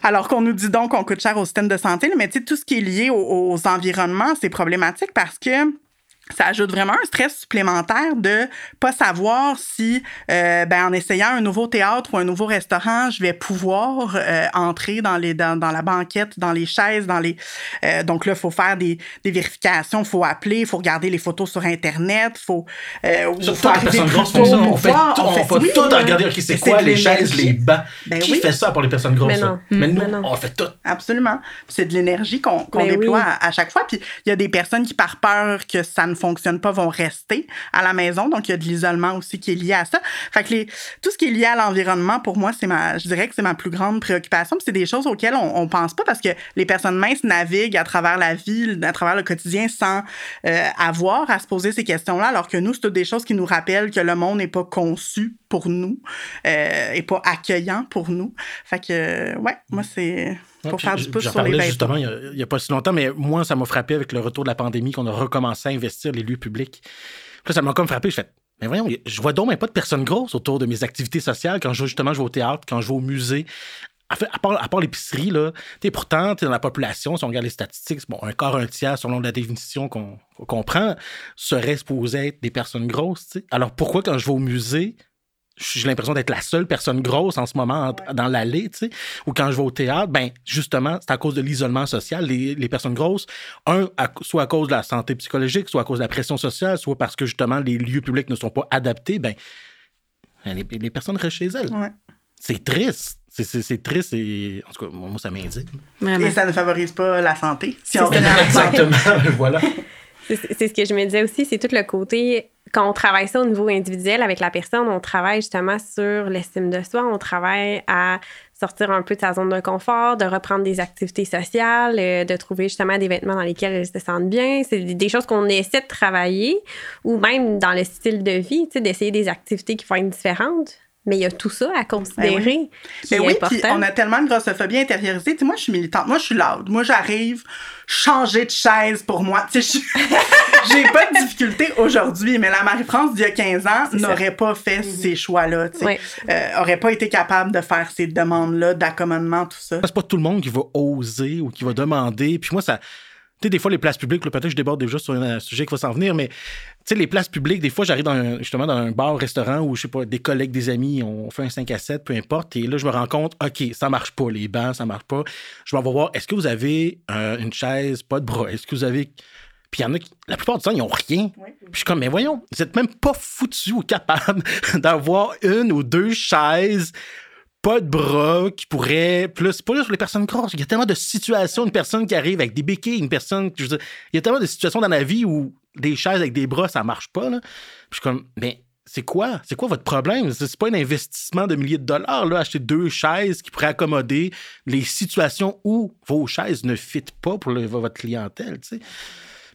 Speaker 4: Alors qu'on nous dit donc qu'on coûte cher au système de santé. mais tout ce qui est lié aux environnements, c'est problématique parce que ça ajoute vraiment un stress supplémentaire de pas savoir si, euh, ben, en essayant un nouveau théâtre ou un nouveau restaurant, je vais pouvoir euh, entrer dans les dans, dans, la banquette, dans les chaises, dans les. Euh, donc là, il faut faire des, des vérifications, il faut appeler, il faut regarder les photos sur internet, il faut.
Speaker 3: Euh, faut arriver plus tôt, on fait, tout, on fait, tout à regarder. Ok, c'est quoi les chaises, les bancs? Ben Qui fait ça pour les personnes grosses
Speaker 2: Mais, non.
Speaker 3: Mais nous, on fait tout.
Speaker 4: Absolument. C'est de l'énergie qu'on qu'on ben déploie à, à, chaque fois. Puis il y a des personnes qui, par peur que ça ne fonctionne pas vont rester à la maison. Donc, il y a de l'isolement aussi qui est lié à ça. Fait que les, tout ce qui est lié à l'environnement, pour moi, c'est ma, je dirais que c'est ma plus grande préoccupation. C'est des choses auxquelles on, on pense pas parce que les personnes minces naviguent à travers la vie, à travers le quotidien sans euh, avoir à se poser ces questions-là, alors que nous, c'est toutes des choses qui nous rappellent que le monde n'est pas conçu pour nous euh, et pas accueillant pour nous. Fait que, ouais, moi, c'est pour faire du pouce sur les
Speaker 3: justement il n'y a, pas si longtemps, mais moi, ça m'a frappé avec le retour de la pandémie qu'on a recommencé à investir les lieux publics. Là, ça m'a comme frappé. Je fais, mais voyons, je vois donc pas de personnes grosses autour de mes activités sociales quand je, justement je vais au théâtre, quand je vais au musée. Fait, à part, à part l'épicerie, là, es, pourtant, tu es dans la population, si on regarde les statistiques, bon, un quart, un tiers, selon la définition qu'on comprend, serait supposé être des personnes grosses. Alors pourquoi, quand je vais au musée, j'ai l'impression d'être la seule personne grosse en ce moment dans l'allée, tu sais, ou quand je vais au théâtre, ben justement, c'est à cause de l'isolement social. Les, les, personnes grosses, un, soit à cause de la santé psychologique, soit à cause de la pression sociale, soit parce que justement les lieux publics ne sont pas adaptés, ben les, les personnes restent chez elles. C'est triste. C'est triste et en tout cas, moi, ça m'indigne.
Speaker 4: Et ça ne favorise pas la santé. Si on
Speaker 3: Exactement, voilà.
Speaker 2: C'est ce que je me disais aussi, c'est tout le côté quand on travaille ça au niveau individuel avec la personne, on travaille justement sur l'estime de soi, on travaille à sortir un peu de sa zone de confort, de reprendre des activités sociales, euh, de trouver justement des vêtements dans lesquels elles se sentent bien. C'est des choses qu'on essaie de travailler ou même dans le style de vie, d'essayer des activités qui vont être différentes. Mais il y a tout ça à considérer.
Speaker 4: Ben oui, puis on a tellement de grossophobie intériorisée. moi, je suis militante. Moi, je suis loud. Moi, j'arrive changer de chaise pour moi. j'ai pas de difficulté aujourd'hui, mais la Marie-France d'il y a 15 ans n'aurait pas fait mm-hmm. ces choix-là. Oui. Euh, aurait pas été capable de faire ces demandes-là d'accommodement, tout ça.
Speaker 3: C'est pas tout le monde qui va oser ou qui va demander. Puis moi, ça Tu sais, des fois, les places publiques, peut-être que je déborde déjà sur un sujet qui va s'en venir, mais tu sais, les places publiques, des fois, j'arrive dans justement dans un bar, restaurant où, je sais pas, des collègues, des amis, on fait un 5 à 7, peu importe, et là, je me rends compte, OK, ça marche pas, les bancs, ça marche pas. Je vais voir, est-ce que vous avez euh, une chaise, pas de bras? Est-ce que vous avez. Puis il y en a qui, la plupart du temps, ils n'ont rien. Puis je suis comme, mais voyons, vous n'êtes même pas foutu ou capable d'avoir une ou deux chaises pas de bras, qui pourrait. Plus, c'est pas juste pour les personnes grosses. Il y a tellement de situations, une personne qui arrive avec des béquilles, une personne. Il y a tellement de situations dans la vie où des chaises avec des bras, ça marche pas. Là. Puis je suis comme, mais c'est quoi? C'est quoi votre problème? C'est pas un investissement de milliers de dollars, là, acheter deux chaises qui pourraient accommoder les situations où vos chaises ne fitent pas pour votre clientèle, tu sais.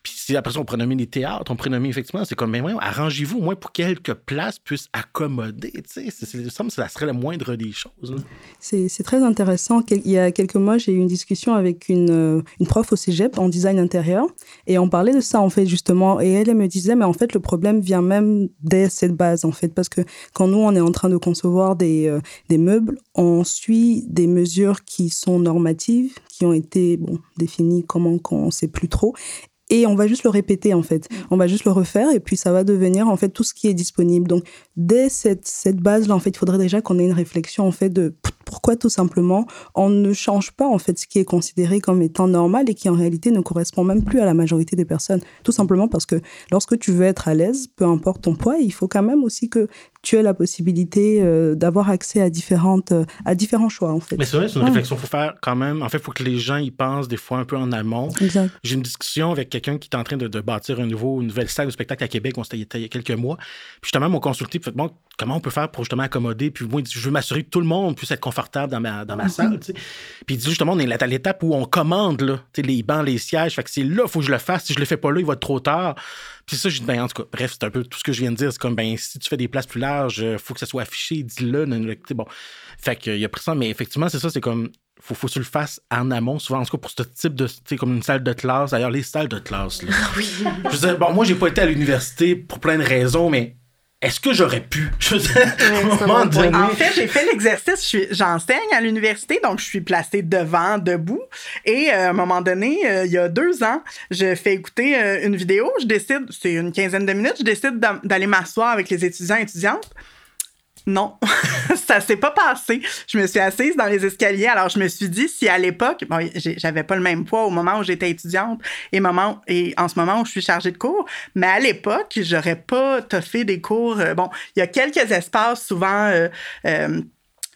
Speaker 3: Puis si après ça, on prénomme les théâtres, on prénomme effectivement, c'est comme, mais arrangez-vous au moins pour que quelques places puissent accommoder. Tu sais, ça serait la moindre des choses.
Speaker 5: C'est très intéressant. Il y a quelques mois, j'ai eu une discussion avec une, euh, une, prof au cégep en design intérieur et on parlait de ça, en fait, justement. Et elle, elle me disait, mais en fait, le problème vient même dès cette base, en fait, parce que quand nous, on est en train de concevoir des, euh, meubles, on suit des mesures qui sont normatives, qui ont été bon, définies comment qu'on ne sait plus trop et on va juste le répéter en fait. On va juste le refaire et puis ça va devenir en fait tout ce qui est disponible. Donc dès cette, cette base là en fait, il faudrait déjà qu'on ait une réflexion en fait de pourquoi tout simplement on ne change pas en fait ce qui est considéré comme étant normal et qui en réalité ne correspond même plus à la majorité des personnes. Tout simplement parce que lorsque tu veux être à l'aise, peu importe ton poids, il faut quand même aussi que tu aies la possibilité euh, d'avoir accès à différentes euh, à différents choix en fait.
Speaker 3: Mais c'est vrai, c'est une réflexion qu'il faut faire quand même. En fait, il faut que les gens y pensent des fois un peu en amont. J'ai une discussion avec quelqu'un qui est en train de, bâtir un nouveau, une nouvelle salle de spectacle à Québec. On c'était il y a quelques mois. Puis justement, mon consulté, fait, bon, comment on peut faire pour justement accommoder? Puis moi, je veux m'assurer que tout le monde puisse être confortable dans ma, dans ma mhm. salle. Puis il dit justement, on est à l'étape où on commande là, les bancs, les sièges. Fait que c'est là, il faut que je le fasse. Si je le fais pas là, il va être trop tard. Puis ça, je dis, ben, en tout cas, bref, c'est un peu tout ce que je viens de dire. C'est comme, ben, si tu fais des places plus larges, il faut que ça soit affiché, dis-le. Bon. Fait qu'il a pris ça, mais effectivement, c'est ça, c'est comme, faut, faut que tu le fasses en amont, souvent, en tout cas, pour ce type de, tu comme une salle de classe. D'ailleurs, les salles de classe, là. oui. Je veux dire, bon, moi, j'ai pas été à l'université pour plein de raisons, mais est-ce que j'aurais pu? Je
Speaker 4: En fait, j'ai fait l'exercice. J'enseigne à l'université, donc je suis placée devant, debout. Et euh, à un moment donné, euh, il y a deux ans, je fais écouter euh, une vidéo. Je décide, c'est une quinzaine de minutes, je décide d'aller m'asseoir avec les étudiants et étudiantes. Non, ça s'est pas passé. Je me suis assise dans les escaliers. Alors, je me suis dit, si à l'époque, bon, j'avais pas le même poids au moment où j'étais étudiante et, moment, et en ce moment où je suis chargée de cours, mais à l'époque, j'aurais pas fait des cours. Euh, bon, il y a quelques espaces souvent. Euh, euh,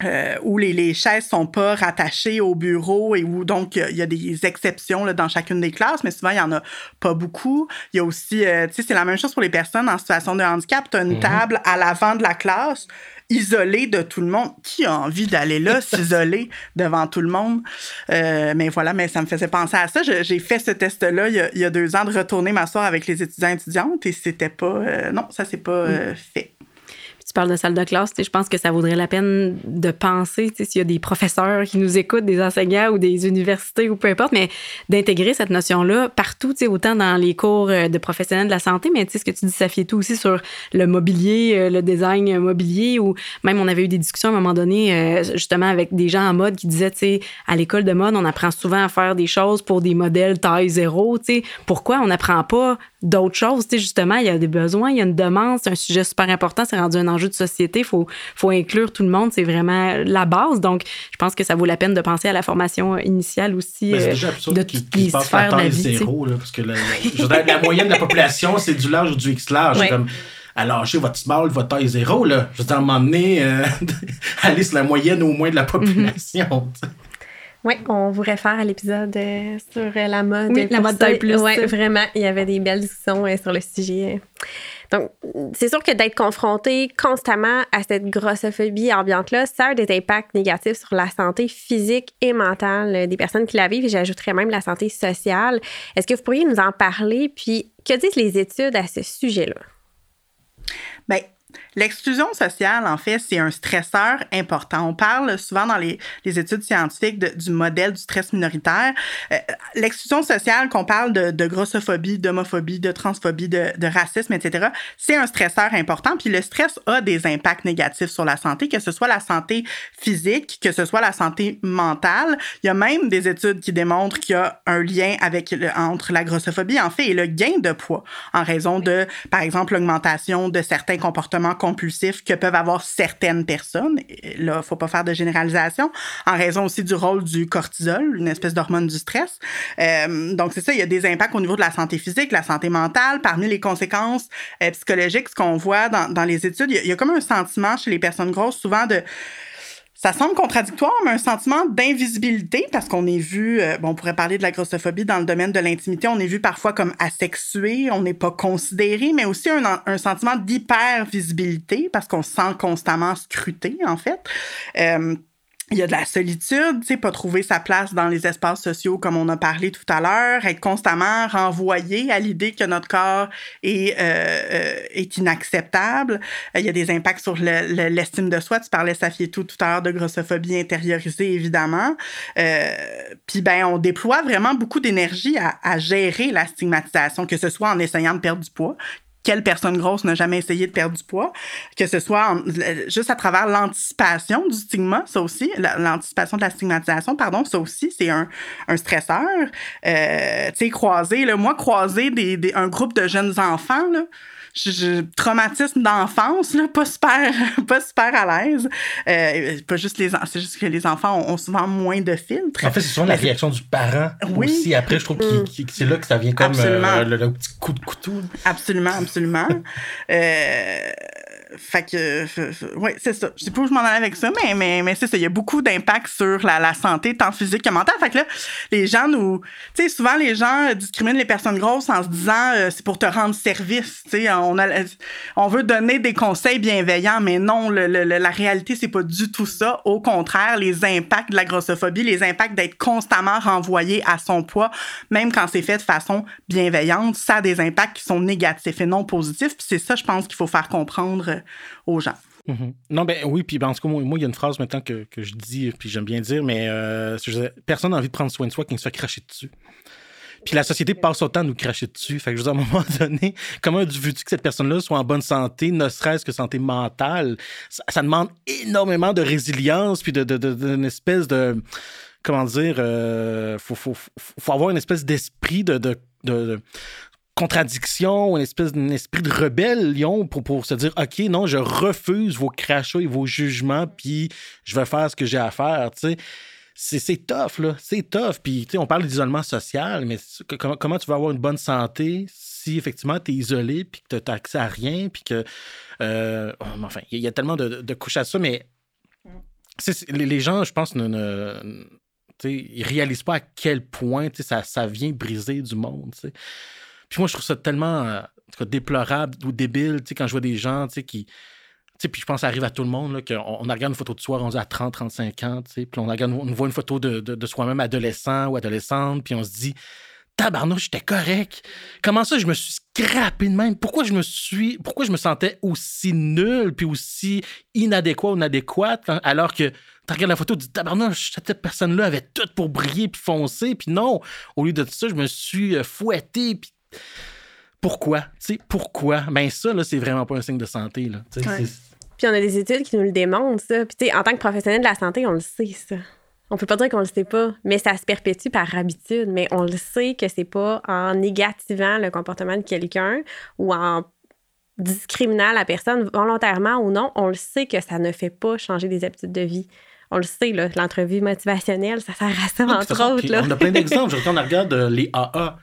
Speaker 4: euh, où les, les chaises sont pas rattachées au bureau et où donc il y, a des exceptions là, dans chacune des classes, mais souvent il y en a pas beaucoup. Il y a aussi, tu sais, c'est la même chose pour les personnes en situation de handicap. Tu as une mm-hmm. table à l'avant de la classe isolé de tout le monde. Qui a envie d'aller là, s'isoler devant tout le monde? Euh, mais voilà, mais ça me faisait penser à ça. J'ai fait ce test-là il, y a deux ans de retourner m'asseoir avec les étudiants et étudiantes et c'était pas. Euh, non, ça s'est pas euh, fait
Speaker 1: parles de salle de classe, je pense que ça vaudrait la peine de penser, s'il y a des professeurs qui nous écoutent, des enseignants ou des universités ou peu importe, mais d'intégrer cette notion-là partout, autant dans les cours euh, de professionnels de la santé, mais ce que tu dis, ça fait tout aussi sur le mobilier, euh, le design mobilier, ou même on avait eu des discussions à un moment donné, euh, justement, avec des gens en mode qui disaient, à l'école de mode, on apprend souvent à faire des choses pour des modèles taille zéro, pourquoi on n'apprend pas d'autres choses, justement, il y a des besoins, il y a une demande, c'est un sujet super important, c'est rendu un enjeu de société. Il faut, faut inclure tout le monde. C'est vraiment la base. Donc, je pense que ça vaut la peine de penser à la formation initiale aussi
Speaker 3: euh, de toutes les sphères de la vie. Zéro, là, parce que la, la, moyenne de la population, c'est du large ou du X large. Comme, à votre small, votre taille zéro, là. Je veux dire, à un moment donné, euh, aller sur la moyenne au moins de la population.
Speaker 2: Oui, on vous réfère à l'épisode euh, sur la mode.
Speaker 1: Oui, la mode taille plus.
Speaker 2: Oui, vraiment, il y avait des belles discussions sur le sujet. Donc, c'est sûr que d'être confronté constamment à cette grossophobie ambiante-là, ça a des impacts négatifs sur la santé physique et mentale des personnes qui la vivent et j'ajouterais même la santé sociale. Est-ce que vous pourriez nous en parler? Puis, que disent les études à ce sujet-là?
Speaker 4: Bien, L'exclusion sociale, en fait, c'est un stresseur important. On parle souvent dans les, études scientifiques du modèle du stress minoritaire. Euh, l'exclusion sociale, qu'on parle de, grossophobie, d'homophobie, de transphobie, de, racisme, etc., c'est un stresseur important. Puis le stress a des impacts négatifs sur la santé, que ce soit la santé physique, que ce soit la santé mentale. Il y a même des études qui démontrent qu'il y a un lien entre la grossophobie, en fait, et le gain de poids en raison de, par exemple, l'augmentation de certains comportements compulsifs que peuvent avoir certaines personnes. Là, faut pas faire de généralisation, en raison aussi du rôle du cortisol, une espèce d'hormone du stress. Euh, donc, c'est ça, il y a des impacts au niveau de la santé physique, la santé mentale. Parmi les conséquences euh, psychologiques, ce qu'on voit dans, les études, il y, il y a comme un sentiment chez les personnes grosses, souvent de ça semble contradictoire, mais un sentiment d'invisibilité, parce qu'on est vu, euh, bon, on pourrait parler de la grossophobie dans le domaine de l'intimité, on est vu parfois comme asexué, on n'est pas considéré, mais aussi un, sentiment d'hyper-visibilité, parce qu'on se sent constamment scruté, en fait. Euh, il y a de la solitude, tu sais, pas trouver sa place dans les espaces sociaux comme on a parlé tout à l'heure, être constamment renvoyé à l'idée que notre corps est, euh, euh inacceptable. Il y a des impacts sur l'estime de soi. Tu parlais, Safie, tout, tout à l'heure de grossophobie intériorisée, évidemment. Euh, Puis, ben, on déploie vraiment beaucoup d'énergie à gérer la stigmatisation, que ce soit en essayant de perdre du poids, quelle personne grosse n'a jamais essayé de perdre du poids, que ce soit juste à travers l'anticipation du stigma, ça aussi, l'anticipation de la stigmatisation, pardon, ça aussi, c'est un, un stresseur. Euh, tu sais, croiser, là, moi, croiser des, un groupe de jeunes enfants, là, je, traumatisme d'enfance, là, pas super, pas super à l'aise. Euh, pas juste les, c'est juste que les enfants ont, ont, souvent moins de filtres.
Speaker 3: En fait, c'est souvent la réaction du parent oui. aussi. Après, je trouve que c'est là que ça vient comme euh, le, le, petit coup de couteau.
Speaker 4: Absolument, absolument. euh, fait que, oui, c'est ça. Je sais pas où je m'en allais avec ça, mais, mais, mais c'est ça. Il y a beaucoup d'impact sur la, la, santé, tant physique que mentale. Fait que là, les gens nous. Tu sais, souvent, les gens discriminent les personnes grosses en se disant euh, c'est pour te rendre service. Tu sais, on, a, on veut donner des conseils bienveillants, mais non, le, le, la réalité, c'est pas du tout ça. Au contraire, les impacts de la grossophobie, les impacts d'être constamment renvoyé à son poids, même quand c'est fait de façon bienveillante, ça a des impacts qui sont négatifs et non positifs. Puis c'est ça, je pense qu'il faut faire comprendre aux gens.
Speaker 3: -hmm. Non, ben oui, puis ben, en tout cas, moi, il y a une phrase maintenant que, que je dis, puis j'aime bien dire, mais euh, personne n'a envie de prendre soin de soi qui ne se fait dessus. Puis la société passe autant à nous cracher dessus. Fait que je veux dire, à un moment donné, comment veux-tu que cette personne-là soit en bonne santé, ne serait-ce que santé mentale? Ça, demande énormément de résilience, puis d'une de, de, espèce de. Comment dire? Euh, faut, faut, faut, avoir une espèce d'esprit de, de, de, contradiction, une espèce d'un esprit de rébellion pour, pour se dire OK, non, je refuse vos crachats et vos jugements, puis je vais faire ce que j'ai à faire. Tu sais. C'est tough, là. C'est tough. Puis, on parle d'isolement social, mais comment, comment tu vas avoir une bonne santé si effectivement tu es isolé, puis que tu n'as accès à rien, puis que. Euh, enfin, il y a tellement de, couches à ça, mais les, les gens, je pense, ne. ne ils réalisent pas à quel point ça, ça vient briser du monde. T'sais. Puis moi, je trouve ça tellement euh, déplorable ou débile, tu sais, quand je vois des gens, tu sais, qui... Puis je pense que ça arrive à tout le monde, qu'on on regarde une photo de soi, à 30, 35 ans, tu sais, puis on, regarde, on voit une photo de, de, soi-même adolescent ou adolescente, puis on se dit, tabarnouche, j'étais correct. Comment ça, je me suis scrappé de même? Pourquoi je me suis, pourquoi je me sentais aussi nul puis aussi inadéquat ou inadéquate hein, alors que tu regardes la photo, tu dis tabarnouche, cette personne-là avait tout pour briller puis foncer, puis non. Au lieu de ça, je me suis euh, fouetté puis pourquoi? sais pourquoi? Ben ça, là, c'est vraiment pas un signe de santé. Là. Ouais.
Speaker 2: Puis on a des études qui nous le démontrent, ça. Puis en tant que professionnel de la santé, on le sait, ça. On peut pas dire qu'on le sait pas, mais ça se perpétue par habitude. Mais on le sait que c'est pas en négativant le comportement de quelqu'un ou en discriminant la personne volontairement ou non, on le sait que ça ne fait pas changer des habitudes de vie. On le sait, l'entrevue motivationnelle, ça sert à ça, ah, entre autres. Là.
Speaker 3: On a plein d'exemples. Je regarde, on regarde euh, les AA.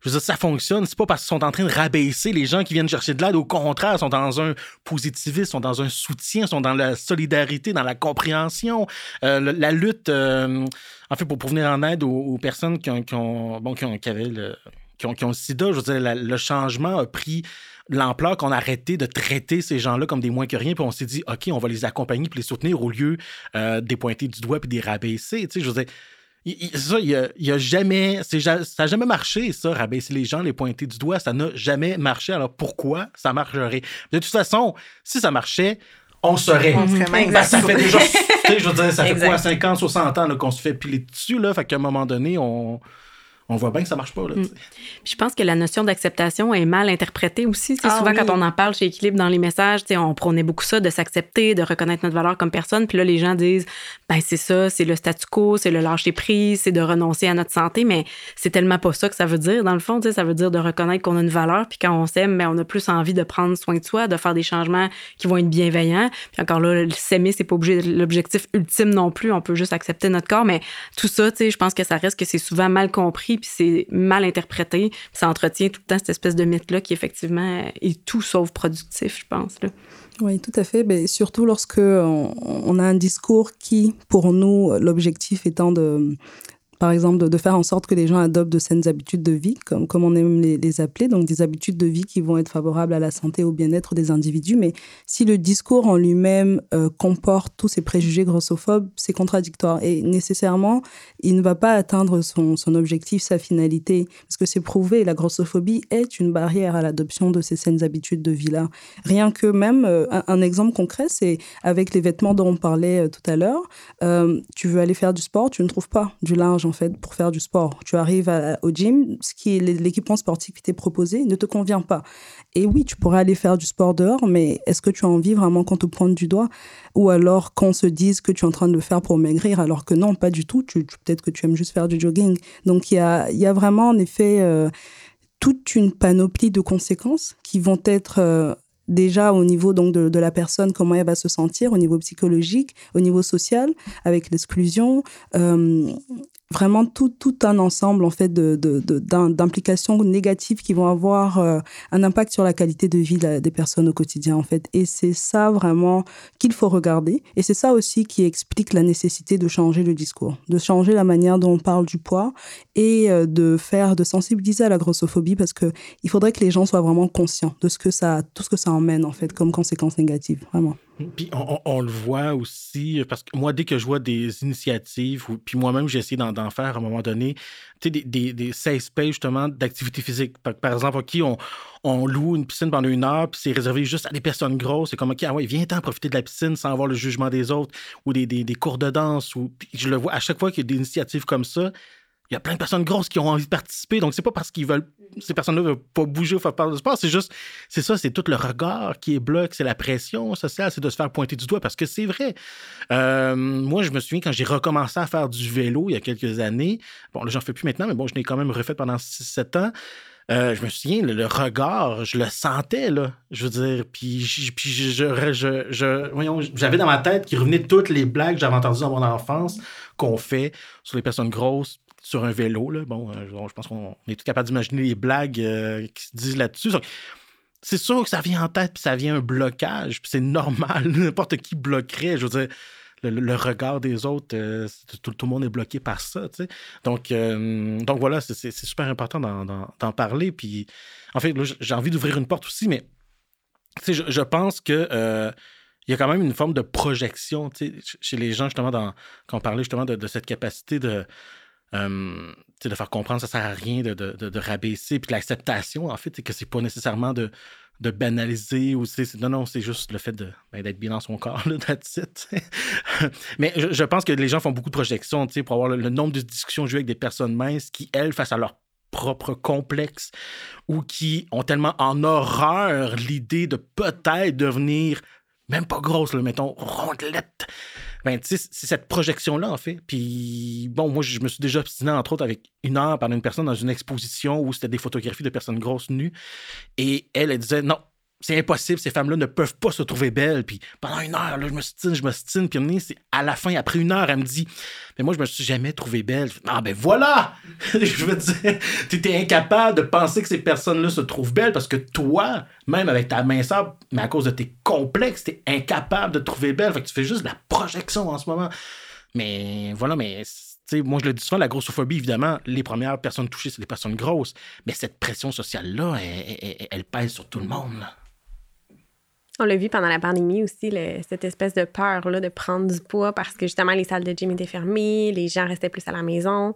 Speaker 3: Je veux dire, ça fonctionne. C'est pas parce qu'ils sont en train de rabaisser les gens qui viennent chercher de l'aide. Au contraire, ils sont dans un positivisme, sont dans un soutien, sont dans la solidarité, dans la compréhension, euh, la, lutte, euh, en fait, pour, pour venir en aide aux, personnes qui ont, bon, qui ont, qui le, ont, sida. Je veux dire, le changement a pris l'ampleur qu'on a arrêté de traiter ces gens-là comme des moins que rien, puis on s'est dit, OK, on va les accompagner puis les soutenir au lieu euh, des pointer du doigt puis des rabaisser. Tu sais, je veux dire, ça, il y a, jamais, ça n'a jamais marché, ça, rabaisser les gens, les pointer du doigt, ça n'a jamais marché. Alors pourquoi ça marcherait? De toute façon, si ça marchait, on serait. On serait ben, ça fait déjà, je veux dire, ça fait quoi, 50, 60 ans qu'on se fait piler dessus, là, fait qu'à un moment donné, on on voit bien que ça marche pas. Là, mm.
Speaker 1: Je pense que la notion d'acceptation est mal interprétée aussi. Ah, souvent, quand on en parle chez Équilibre dans les messages, on prônait beaucoup ça, de s'accepter, de reconnaître notre valeur comme personne. Puis là, les gens disent, ben c'est ça, c'est le statu quo, c'est le lâcher prise, c'est de renoncer à notre santé. Mais c'est tellement pas ça que ça veut dire. Dans le fond, ça veut dire de reconnaître qu'on a une valeur. Puis quand on s'aime, ben, on a plus envie de prendre soin de soi, de faire des changements qui vont être bienveillants. Puis encore là, s'aimer, c'est pas obligé l'objectif ultime non plus. On peut juste accepter notre corps. Mais tout ça, je pense que ça reste que c'est souvent mal compris puis c'est mal interprété. ça entretient tout le temps cette espèce de mythe-là qui, effectivement, est tout sauf productif, je pense. Là.
Speaker 5: Oui, tout à fait. Mais surtout lorsque on, a un discours qui, pour nous, l'objectif étant de par exemple, de, faire en sorte que les gens adoptent de saines habitudes de vie, comme, on aime les, appeler, donc des habitudes de vie qui vont être favorables à la santé au bien-être des individus. Mais si le discours en lui-même euh, comporte tous ces préjugés grossophobes, c'est contradictoire. Et nécessairement, il ne va pas atteindre son, son objectif, sa finalité, parce que c'est prouvé, la grossophobie est une barrière à l'adoption de ces saines habitudes de vie-là. Rien que même, euh, un, exemple concret, c'est avec les vêtements dont on parlait euh, tout à l'heure, tu veux aller faire du sport, tu ne trouves pas du linge en fait pour faire du sport. Tu arrives au gym, ce qui est l'équipement sportif qui t'est proposé ne te convient pas. Et oui, tu pourrais aller faire du sport dehors, mais est-ce que tu as envie vraiment qu'on te pointe du doigt? Ou alors qu'on se dise que tu es en train de le faire pour maigrir alors que non, pas du tout. Tu, peut-être que tu aimes juste faire du jogging. Donc il y a, vraiment en effet euh, toute une panoplie de conséquences qui vont être euh, déjà au niveau donc de, de, la personne, comment elle va se sentir, au niveau psychologique, au niveau social, avec l'exclusion, euh, vraiment tout, tout un ensemble en fait de, d'implications négatives qui vont avoir euh, un impact sur la qualité de vie des personnes au quotidien en fait. Et c'est ça vraiment qu'il faut regarder. Et c'est ça aussi qui explique la nécessité de changer le discours de changer la manière dont on parle du poids et euh, de faire de sensibiliser à la grossophobie parce que il faudrait que les gens soient vraiment conscients de ce que ça tout ce que ça emmène en fait comme conséquences négatives vraiment
Speaker 3: puis on, le voit aussi, parce que moi, dès que je vois des initiatives, puis moi-même, j'ai essayé d'en faire à un moment donné, tu sais, des, des, des justement d'activité physique. Par, exemple, qui on, loue une piscine pendant une heure, puis c'est réservé juste à des personnes grosses. C'est comme, OK, ah ouais, viens-t'en profiter de la piscine sans avoir le jugement des autres, ou des cours de danse. Ou, je le vois à chaque fois qu'il y a des initiatives comme ça, il y a plein de personnes grosses qui ont envie de participer. Donc, c'est pas parce qu'ils veulent, ces personnes-là veulent pas bouger ou faire part de sport. C'est juste, c'est ça, c'est tout le regard qui est bloqué, c'est la pression sociale, c'est de se faire pointer du doigt parce que c'est vrai. Euh, moi, je me souviens quand j'ai recommencé à faire du vélo il y a quelques années. Bon, là, j'en fais plus maintenant, mais bon, je l'ai quand même refait pendant 6-7 ans. Euh, je me souviens, le, regard, je le sentais, là. Je veux dire, puis, puis je, voyons, j'avais dans ma tête qui revenaient toutes les blagues que j'avais entendues dans mon enfance qu'on fait sur les personnes grosses, sur un vélo. Là. Bon, euh, je pense qu'on est tout capable d'imaginer les blagues euh, qui se disent là-dessus. C'est sûr que ça vient en tête, puis ça vient un blocage, puis c'est normal. N'importe qui bloquerait. Je veux dire, le, regard des autres, euh, tout, le monde est bloqué par ça. Tu sais. donc, voilà, c'est super important d'en parler. En fait, j'ai envie d'ouvrir une porte aussi, mais je, je pense que il y a quand même une forme de projection chez les gens, justement, dans, quand on parlait justement de cette capacité de, euh, de faire comprendre que ça sert à rien de, de, de, rabaisser, puis l'acceptation, en fait, que c'est pas nécessairement de, de banaliser ou non, non, c'est juste le fait ben, d'être bien dans son corps, là, Mais je, pense que les gens font beaucoup de projections, pour avoir le, nombre de discussions jouées avec des personnes minces qui, elles, face à leur propre complexe ou qui ont tellement en horreur l'idée de peut-être devenir même pas grosse, là, mettons, rondelette. Ben, c'est cette projection-là, en fait. Puis, bon, moi, je me suis déjà obstiné, entre autres, avec une heure par une personne dans une exposition où c'était des photographies de personnes grosses nues. Et elle, elle disait, non, c'est impossible, ces femmes-là ne peuvent pas se trouver belles. Puis pendant une heure, là, je me stine, je me stine. Puis à la fin, après une heure, elle me dit Mais moi, je me suis jamais trouvée belle. Ah, ben voilà Je veux dire, tu étais incapable de penser que ces personnes-là se trouvent belles parce que toi, même avec ta minceur, mais à cause de tes complexes, tu es incapable de te trouver belle. Fait que tu fais juste la projection en ce moment. Mais voilà, mais moi, je le dis souvent, la grossophobie, évidemment, les premières personnes touchées, c'est les personnes grosses. Mais cette pression sociale-là, elle, pèse sur tout le monde.
Speaker 2: On l'a vu pendant la pandémie aussi, cette espèce de peur-là de prendre du poids parce que justement les salles de gym étaient fermées, les gens restaient plus à la maison.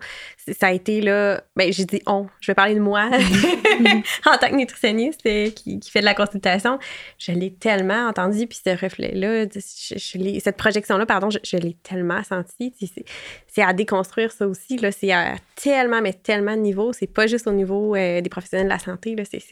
Speaker 2: Ça a été là, ben j'ai dit on, je vais parler de moi en tant que nutritionniste euh, qui, fait de la consultation. Je l'ai tellement entendu, puis ce reflet-là, cette projection-là, pardon, je, l'ai tellement senti. C'est à déconstruire ça aussi. C'est à tellement, mais tellement de niveaux. C'est pas juste au niveau euh, des professionnels de la santé. Là, c'est,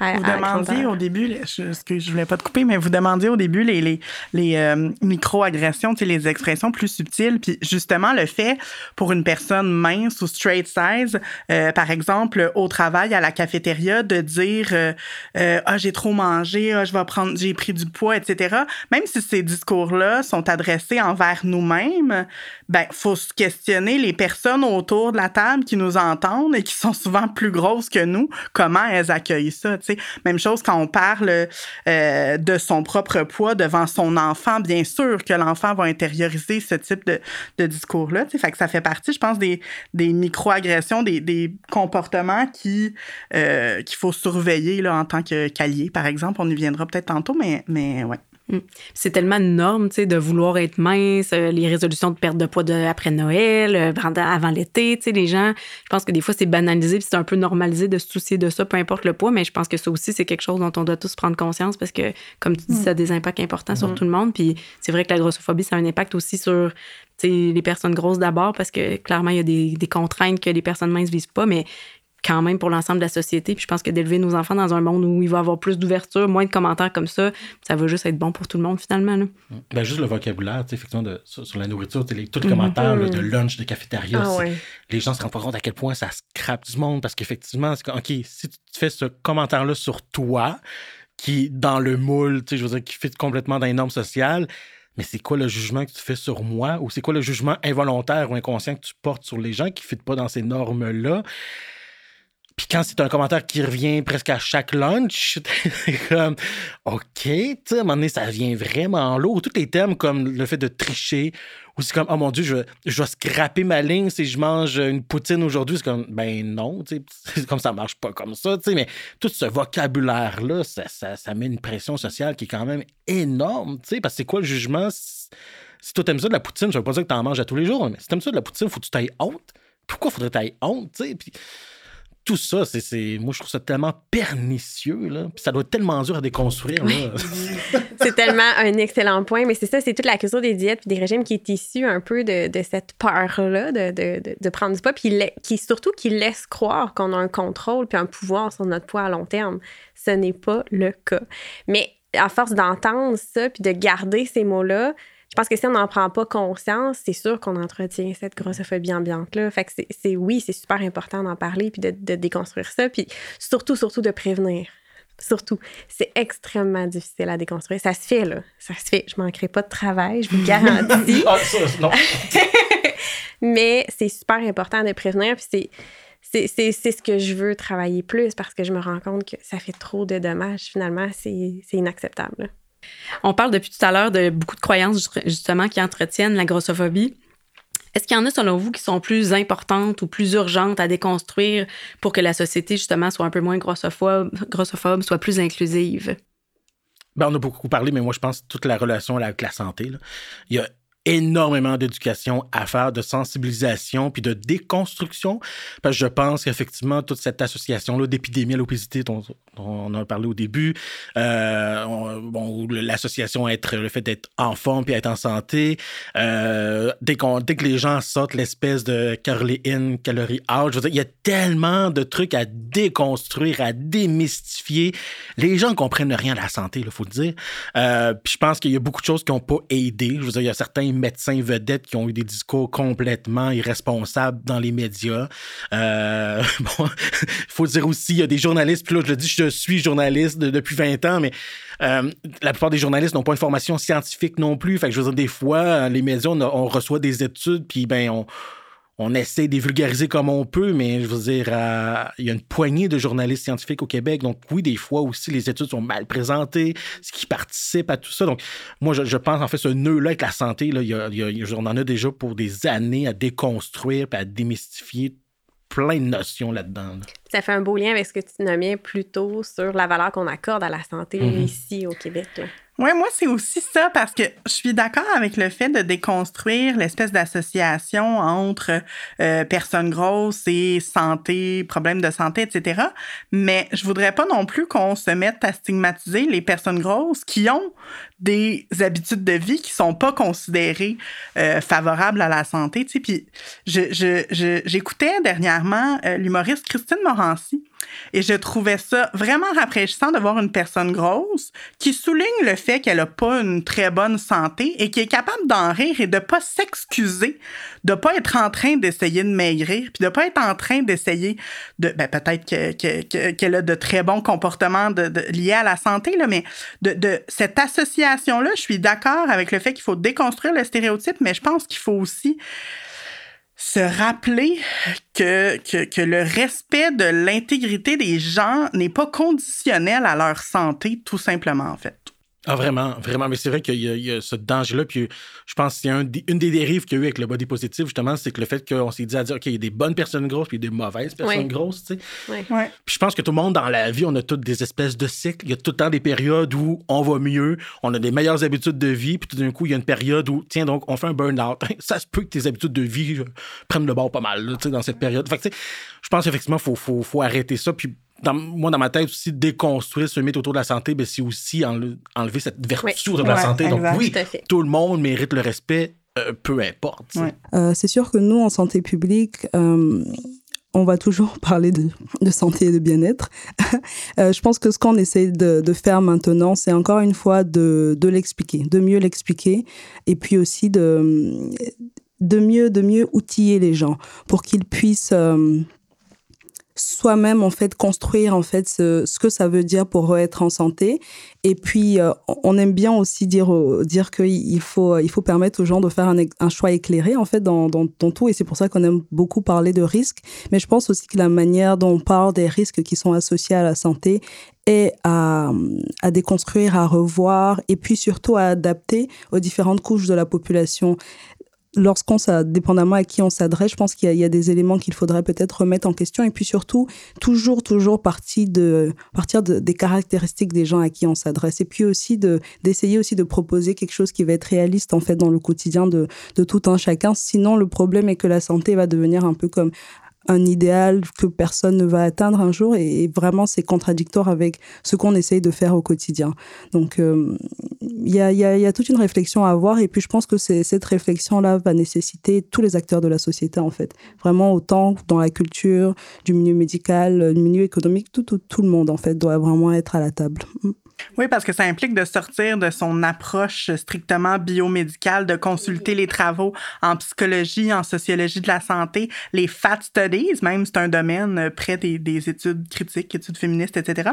Speaker 4: Vous demandiez au début, ce que je voulais pas te couper, mais vous demandiez au début les, les, les euh, micro-agressions, les expressions plus subtiles. Puis justement, le fait pour une personne mince ou straight size, euh, par exemple, au travail, à la cafétéria, de dire euh, Ah, j'ai trop mangé, ah, je vais prendre, j'ai pris du poids, etc. Même si ces discours-là sont adressés envers nous-mêmes, ben, faut se questionner les personnes autour de la table qui nous entendent et qui sont souvent plus grosses que nous, comment elles accueillent ça, tu sais. Même chose quand on parle de son propre poids devant son enfant, bien sûr que l'enfant va intérioriser ce type de, de discours-là. Fait que ça fait partie, je pense, des, des micro-agressions, des, comportements qui euh, qu'il faut surveiller là, en tant que qu'allié, par exemple. On y viendra peut-être tantôt, mais, mais ouais.
Speaker 1: Mm. C'est tellement une norme, tu sais, de vouloir être mince, euh, les résolutions de perte de poids de, après Noël, euh, avant l'été, tu sais, les gens, je pense que des fois, c'est banalisé, puis c'est un peu normalisé de se soucier de ça, peu importe le poids, mais je pense que ça aussi, c'est quelque chose dont on doit tous prendre conscience parce que, comme tu dis, mm. ça a des impacts importants sur mm. tout le monde, puis c'est vrai que la grossophobie, ça a un impact aussi sur les personnes grosses d'abord parce que clairement, il y a des, des contraintes que les personnes minces vivent pas, mais quand même pour l'ensemble de la société. Puis je pense que d'élever nos enfants dans un monde où il va y avoir plus d'ouverture, moins de commentaires comme ça, ça va juste être bon pour tout le monde finalement. Là.
Speaker 3: Ben, juste le vocabulaire, effectivement, de, sur, la nourriture, les, tous les mhm. commentaires de lunch, de cafétéria, ah les gens se rendent pas compte à quel point ça scrape du monde parce qu'effectivement, OK, si tu fais ce commentaire-là sur toi, qui, dans le moule, je veux dire, qui fait complètement dans les normes sociales, mais c'est quoi le jugement que tu fais sur moi ou c'est quoi le jugement involontaire ou inconscient que tu portes sur les gens qui ne fit pas dans ces normes-là? Puis quand c'est un commentaire qui revient presque à chaque lunch, comme, OK, tu sais, à un moment donné, ça vient vraiment lourd. Tous les thèmes comme le fait de tricher, ou c'est comme, oh mon Dieu, je, je vais scraper ma ligne si je mange une poutine aujourd'hui. C'est comme, ben non, tu sais, comme ça marche pas comme ça, tu sais, mais tout ce vocabulaire-là, ça, ça, ça, met une pression sociale qui est quand même énorme, tu sais, parce que c'est quoi le jugement? Si toi t'aimes ça de la poutine, je veux pas dire que t'en manges à tous les jours, mais si t'aimes ça de la poutine, faut que tu t'ailles honte. Pourquoi faudrait que honte, tu sais? Puis tout ça, c'est, moi, je trouve ça tellement pernicieux, là. Puis ça doit être tellement dur à déconstruire,
Speaker 2: c'est tellement un excellent point, mais c'est ça, c'est toute la culture des diètes et des régimes qui est issue un peu de, cette peur-là de, de, de, prendre du poids, puis qui, surtout qui laisse croire qu'on a un contrôle puis un pouvoir sur notre poids à long terme. Ce n'est pas le cas. Mais à force d'entendre ça puis de garder ces mots-là, je pense que si on n'en prend pas conscience, c'est sûr qu'on entretient cette grossophobie ambiante-là. Fait que c'est, oui, c'est super important d'en parler puis de, déconstruire ça. Puis surtout, surtout de prévenir. Surtout, c'est extrêmement difficile à déconstruire. Ça se fait, là. Ça se fait. Je manquerai pas de travail, je vous garantis. ah, ça, non. Mais c'est super important de prévenir. Puis c'est, c'est, ce que je veux travailler plus parce que je me rends compte que ça fait trop de dommages. Finalement, c'est, inacceptable.
Speaker 1: On parle depuis tout à l'heure de beaucoup de croyances justement qui entretiennent la grossophobie. Est-ce qu'il y en a selon vous qui sont plus importantes ou plus urgentes à déconstruire pour que la société justement soit un peu moins grossophobe, soit plus inclusive?
Speaker 3: Ben, on a beaucoup parlé, mais moi, je pense toute la relation avec la santé. Il y a énormément d'éducation à faire, de sensibilisation, puis de déconstruction. Parce que je pense qu'effectivement, toute cette association-là d'épidémie à l'obésité dont, on a parlé au début, euh, bon, l'association être le fait d'être enfant puis être en santé, euh, dès, que les gens sortent l'espèce de calorie in, calorie out, il y a tellement de trucs à déconstruire, à démystifier. Les gens comprennent rien à la santé, il faut le dire. Euh, puis je pense qu'il y a beaucoup de choses qui n'ont pas aidé. Je veux dire, il y a certains médecins vedettes qui ont eu des discours complètement irresponsables dans les médias. Euh, bon, il faut dire aussi, il y a des journalistes, puis là, je le dis, je suis journaliste depuis 20 ans, mais euh, la plupart des journalistes n'ont pas une formation scientifique non plus. Fait que je veux dire, des fois, les médias, on, reçoit des études, puis ben, on on essaie de vulgariser comme on peut, mais je veux dire, euh, il y a une poignée de journalistes scientifiques au Québec. Donc, oui, des fois aussi, les études sont mal présentées, ce qui participe à tout ça. Donc, moi, je, pense, en fait, ce nœud-là avec la santé, là, on en a déjà pour des années à déconstruire et à démystifier plein de notions là-dedans.
Speaker 2: Ça fait un beau lien avec ce que tu nommais plus tôt sur la valeur qu'on accorde à la santé mm-hmm. ici au Québec.
Speaker 4: Oui, moi, c'est aussi ça parce que je suis d'accord avec le fait de déconstruire l'espèce d'association entre euh, personnes grosses et santé, problèmes de santé, etc. Mais je voudrais pas non plus qu'on se mette à stigmatiser les personnes grosses qui ont des habitudes de vie qui sont pas considérées euh, favorables à la santé. Tu sais. Puis j'écoutais je, dernièrement euh, l'humoriste Christine Morancy et je trouvais ça vraiment rafraîchissant de voir une personne grosse qui souligne le fait qu'elle n'a pas une très bonne santé et qui est capable d'en rire et de pas s'excuser, de pas être en train d'essayer de maigrir, puis de pas être en train d'essayer de... Ben, peut-être qu'elle a de très bons comportements liés à la santé, là, mais de, de cette association-là, je suis d'accord avec le fait qu'il faut déconstruire le stéréotype, mais je pense qu'il faut aussi se rappeler que, que, que, le respect de l'intégrité des gens n'est pas conditionnel à leur santé, tout simplement, en fait.
Speaker 3: Ah, vraiment, vraiment. Mais c'est vrai qu'il y, a ce danger-là. Puis je pense que c'est un, une des dérives qu'il y a eu avec le body positif, justement, c'est que le fait qu'on s'est dit à dire, OK, il y a des bonnes personnes grosses puis des mauvaises personnes grosses, tu sais. Puis je pense que tout le monde dans la vie, on a toutes des espèces de cycles. Il y a tout le temps des périodes où on va mieux, on a des meilleures habitudes de vie, puis tout d'un coup, il y a une période où, tiens, donc, on fait un burn-out. Ça se peut que tes habitudes de vie euh, prennent le bord pas mal, tu sais, dans cette période. Fait que, tu sais, je pense qu'effectivement, il faut, faut, faut arrêter ça. Puis dans, moi, dans ma tête aussi, déconstruire ce mythe autour de la santé, ben, c'est aussi enlever cette vertu autour de la santé. Donc oui, tout, le monde mérite le respect, euh, peu importe.
Speaker 5: Euh, c'est sûr que nous, en santé publique, euh, on va toujours parler de, de santé et de bien-être. je pense que ce qu'on essaie de, de, faire maintenant, c'est encore une fois de, de l'expliquer, de mieux l'expliquer, et puis aussi de, de, mieux, de mieux outiller les gens pour qu'ils puissent soi-même en fait construire en fait ce, que ça veut dire pour être en santé. Et puis euh, on aime bien aussi dire dire qu'il faut il faut permettre aux gens de faire un, choix éclairé en fait dans, dans, tout. Et c'est pour ça qu'on aime beaucoup parler de risques. Mais je pense aussi que la manière dont on parle des risques qui sont associés à la santé est à, à déconstruire, à revoir et puis surtout à adapter aux différentes couches de la population lorsqu'on dépendamment à qui on s'adresse, je pense qu'il y, a des éléments qu'il faudrait peut-être remettre en question et puis surtout toujours toujours partir de partir de, des caractéristiques des gens à qui on s'adresse et puis aussi de d'essayer aussi de proposer quelque chose qui va être réaliste en fait dans le quotidien de de tout un chacun. Sinon le problème est que la santé va devenir un peu comme un idéal que personne ne va atteindre un jour et, vraiment c'est contradictoire avec ce qu'on essaye de faire au quotidien. Donc euh, il y, a, toute une réflexion à avoir et puis je pense que cette réflexion-là va nécessiter tous les acteurs de la société en fait. Vraiment autant dans la culture, du milieu médical, du milieu économique, tout, tout, tout le monde en fait doit vraiment être à la table.
Speaker 4: Oui, parce que ça implique de sortir de son approche strictement biomédicale, de consulter les travaux en psychologie, en sociologie de la santé, les fat studies, même c'est un domaine près des, des, études critiques, études féministes, etc.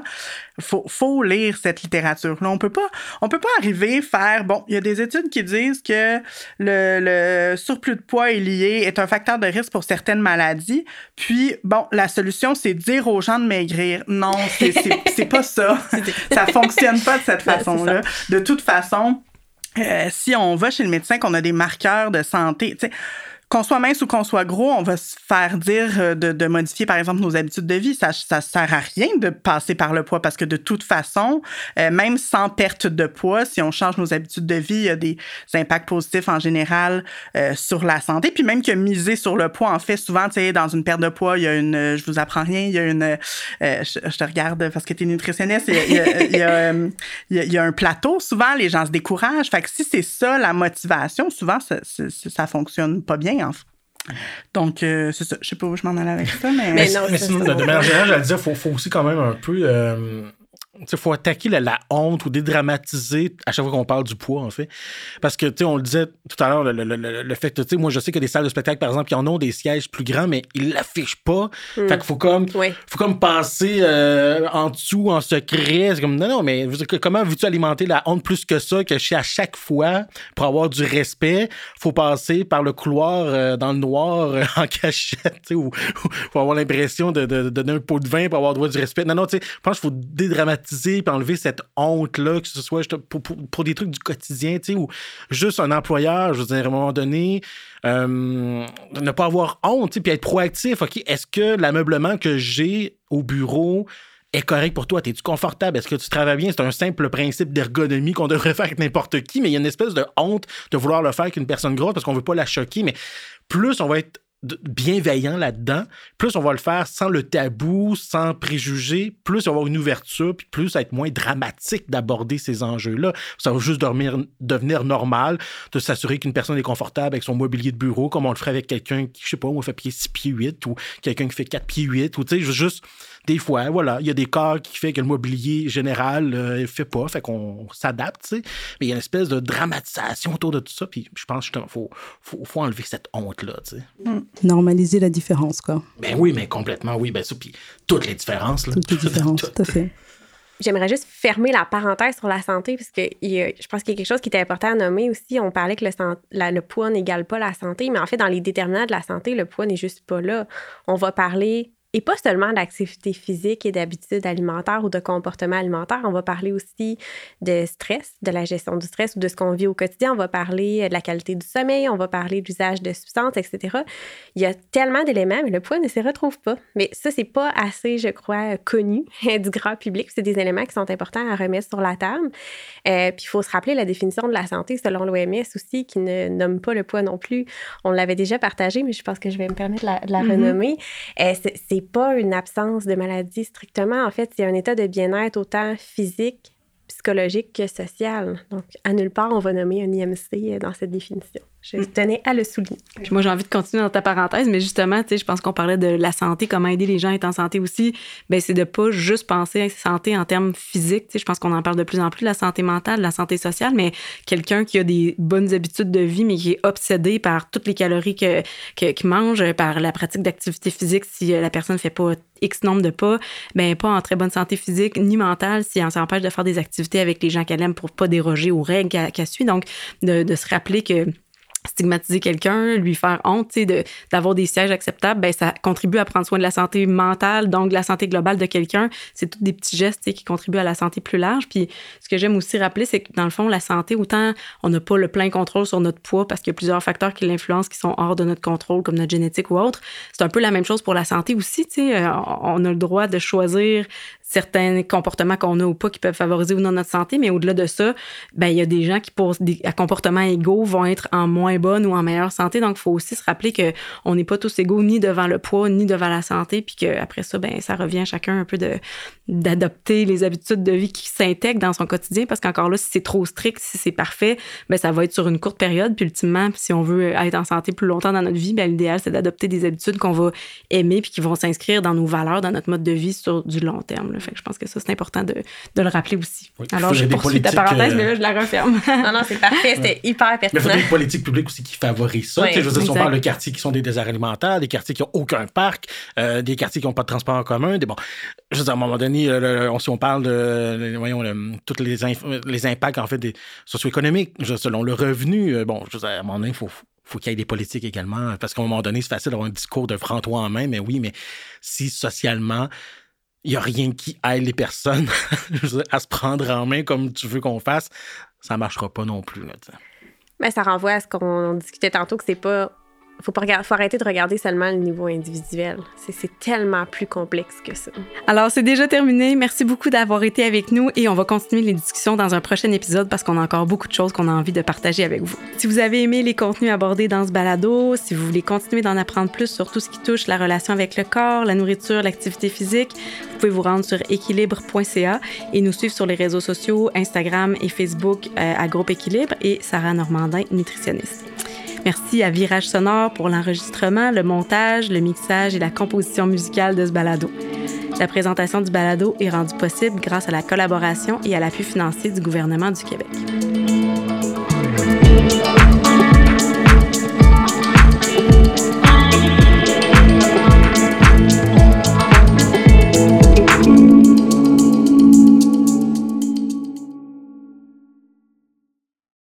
Speaker 4: Faut, faut lire cette littérature-là. On peut pas, on peut pas arriver faire, bon, il y a des études qui disent que le, le surplus de poids est lié, est un facteur de risque pour certaines maladies. Puis, bon, la solution, c'est dire aux gens de maigrir. Non, c'est pas ça. ça fonctionne fonctionne pas de cette façon-là. De toute façon, euh, si on va chez le médecin, qu'on a des marqueurs de santé, tu sais, qu'on soit mince ou qu'on soit gros, on va se faire dire euh, de, modifier, par exemple, nos habitudes de vie. Ça, ça sert à rien de passer par le poids parce que de toute façon, euh, même sans perte de poids, si on change nos habitudes de vie, il y a des impacts positifs en général euh, sur la santé. Puis même que miser sur le poids, en fait, souvent, tu sais, dans une perte de poids, il y a une, je vous apprends rien, il y a une, je, te regarde parce que tu es nutritionniste, il y a un plateau. Souvent, les gens se découragent. Fait que si c'est ça la motivation, souvent, ça, ça, ça fonctionne pas bien donc, euh, c'est ça. Je sais pas où je m'en allais avec ça, mais.
Speaker 3: mais, non, mais sinon, de manière générale, j'allais dire, il faut, faut, aussi quand même un peu. Euh, il faut attaquer la, honte ou dédramatiser à chaque fois qu'on parle du poids, en fait. Parce que, tu sais, on le disait tout à l'heure, le, le, le, fait que, tu sais, moi, je sais que des salles de spectacle, par exemple, qui en ont des sièges plus grands, mais ils l'affichent pas. Hmm. Fait qu'il faut comme, faut comme passer euh, en dessous, en secret. C'est comme, non, non, mais comment veux-tu alimenter la honte plus que ça, que à chaque fois, pour avoir du respect, faut passer par le couloir euh, dans le noir, euh, en cachette, tu sais, ou, faut avoir l'impression de, de, de, donner un pot de vin pour avoir droit du respect. Non, non, tu sais, je pense qu'il faut dédramatiser puis enlever cette honte-là, que ce soit pour, pour, des trucs du quotidien, tu sais, ou juste un employeur, je veux dire, à un moment donné, euh, ne pas avoir honte, puis être proactif. OK, est-ce que l'ameublement que j'ai au bureau est correct pour toi? Es-tu confortable? Est-ce que tu travailles bien? C'est un simple principe d'ergonomie qu'on devrait faire avec n'importe qui, mais il y a une espèce de honte de vouloir le faire avec une personne grosse parce qu'on veut pas la choquer. Mais plus on va être bienveillant là-dedans, plus on va le faire sans le tabou, sans préjugés, plus on va avoir une ouverture, puis plus ça va être moins dramatique d'aborder ces enjeux-là. Ça va juste devenir, normal de s'assurer qu'une personne est confortable avec son mobilier de bureau, comme on le ferait avec quelqu'un qui, je sais pas, on fait pied 6 pieds 8 ou quelqu'un qui fait 4 pieds 8 ou tu sais, juste des fois, voilà, il y a des cas qui fait que le mobilier général ne euh, fait pas, fait qu'on s'adapte, tu sais. Mais il y a une espèce de dramatisation autour de tout ça, puis je pense qu'il faut, faut, enlever cette honte-là, tu sais.
Speaker 5: Mm. Normaliser la différence, quoi.
Speaker 3: Ben oui, mais complètement, oui, ben ça, puis toutes les différences, là.
Speaker 5: Toutes les différences, tout à fait.
Speaker 2: J'aimerais juste fermer la parenthèse sur la santé, parce que je pense qu'il y a quelque chose qui est important à nommer aussi. On parlait que le, le poids n'égale pas la santé, mais en fait, dans les déterminants de la santé, le poids n'est juste pas là. On va parler et pas seulement d'activité physique et d'habitudes alimentaires ou de comportement alimentaire. On va parler aussi de stress, de la gestion du stress ou de ce qu'on vit au quotidien. On va parler de la qualité du sommeil, on va parler de l'usage de substances, etc. Il y a tellement d'éléments, mais le poids ne s'y retrouve pas. Mais ça, c'est pas assez, je crois, connu du grand public. C'est des éléments qui sont importants à remettre sur la table. Euh, puis il faut se rappeler la définition de la santé selon l'OMS aussi, qui ne nomme pas le poids non plus. On l'avait déjà partagé, mais je pense que je vais me permettre de la, mm-hmm. renommer. Euh, c'est pas une absence de maladie strictement. En fait, c'est un état de bien-être autant physique, psychologique que social. Donc, à nulle part, on va nommer un IMC dans cette définition. Je tenais à le souligner.
Speaker 1: Moi, j'ai envie de continuer dans ta parenthèse, mais justement, tu sais, je pense qu'on parlait de la santé, comment aider les gens à être en santé aussi. Ben, c'est de pas juste penser à santé en termes physiques. Tu sais, je pense qu'on en parle de plus en plus, la santé mentale, la santé sociale, mais quelqu'un qui a des bonnes habitudes de vie, mais qui est obsédé par toutes les calories qu'il que, mange, par la pratique d'activité physique, si la personne ne fait pas X nombre de pas, ben pas en très bonne santé physique ni mentale si on s'empêche de faire des activités avec les gens qu'elle aime pour pas déroger aux règles qu'elle suit. Donc, de, de se rappeler que stigmatiser quelqu'un, lui faire honte, d'avoir des sièges acceptables, ben ça contribue à prendre soin de la santé mentale, donc de la santé globale de quelqu'un. C'est tous des petits gestes qui contribuent à la santé plus large. Puis ce que j'aime aussi rappeler, c'est que dans le fond, la santé, autant on n'a pas le plein contrôle sur notre poids parce qu'il y a plusieurs facteurs qui l'influencent qui sont hors de notre contrôle, comme notre génétique ou autre. C'est un peu la même chose pour la santé aussi. Euh, on a le droit de choisir certains comportements qu'on a ou pas qui peuvent favoriser ou non notre santé, mais au-delà de ça, ben il y a des gens qui pour des comportements égaux vont être en moins bonne ou en meilleure santé. Donc il faut aussi se rappeler que on n'est pas tous égaux ni devant le poids ni devant la santé, puis qu'après ça ben ça revient à chacun un peu d'adopter les habitudes de vie qui s'intègrent dans son quotidien. Parce qu'encore là si c'est trop strict, si c'est parfait, ben ça va être sur une courte période. Puis ultimement si on veut être en santé plus longtemps dans notre vie, ben l'idéal c'est d'adopter des habitudes qu'on va aimer puis qui vont s'inscrire dans nos valeurs, dans notre mode de vie sur du long terme je pense que ça, c'est important de, le rappeler aussi. Alors, je poursuis ta parenthèse, mais là, je la referme.
Speaker 2: non, non, c'est parfait. C'était hyper pertinent.
Speaker 3: Mais il faut des politiques publiques aussi qui favorisent ça. je veux dire, si on parle de quartiers qui sont des déserts alimentaires, des quartiers qui n'ont aucun parc, euh, des quartiers qui n'ont pas de transport en commun, des, bon, je veux dire, à un moment donné, si on parle de, voyons, tous les, les impacts, en fait, des socio-économiques, selon le revenu, euh, bon, je veux dire, à un moment donné, il faut faut qu'il y ait des politiques également, parce qu'à un moment donné, c'est facile d'avoir un discours de franc-toi en main, mais oui, mais si socialement, il n'y a rien qui aille les personnes à se prendre en main comme tu veux qu'on fasse, ça ne marchera pas non plus.
Speaker 2: Mais ça renvoie à ce qu'on discutait tantôt, que c'est pas faut faut arrêter de regarder seulement le niveau individuel. C'est tellement plus complexe que ça.
Speaker 1: Alors, c'est déjà terminé. Merci beaucoup d'avoir été avec nous et on va continuer les discussions dans un prochain épisode parce qu'on a encore beaucoup de choses qu'on a envie de partager avec vous. Si vous avez aimé les contenus abordés dans ce balado, si vous voulez continuer d'en apprendre plus sur tout ce qui touche la relation avec le corps, la nourriture, l'activité physique, vous pouvez vous rendre sur équilibre.ca et nous suivre sur les réseaux sociaux, Instagram et Facebook euh, à Groupe Équilibre et Sarah Normandin, nutritionniste. Merci à Virage Sonore pour l'enregistrement, le montage, le mixage et la composition musicale de ce balado. La présentation du balado est rendue possible grâce à la collaboration et à l'appui financier du gouvernement du Québec.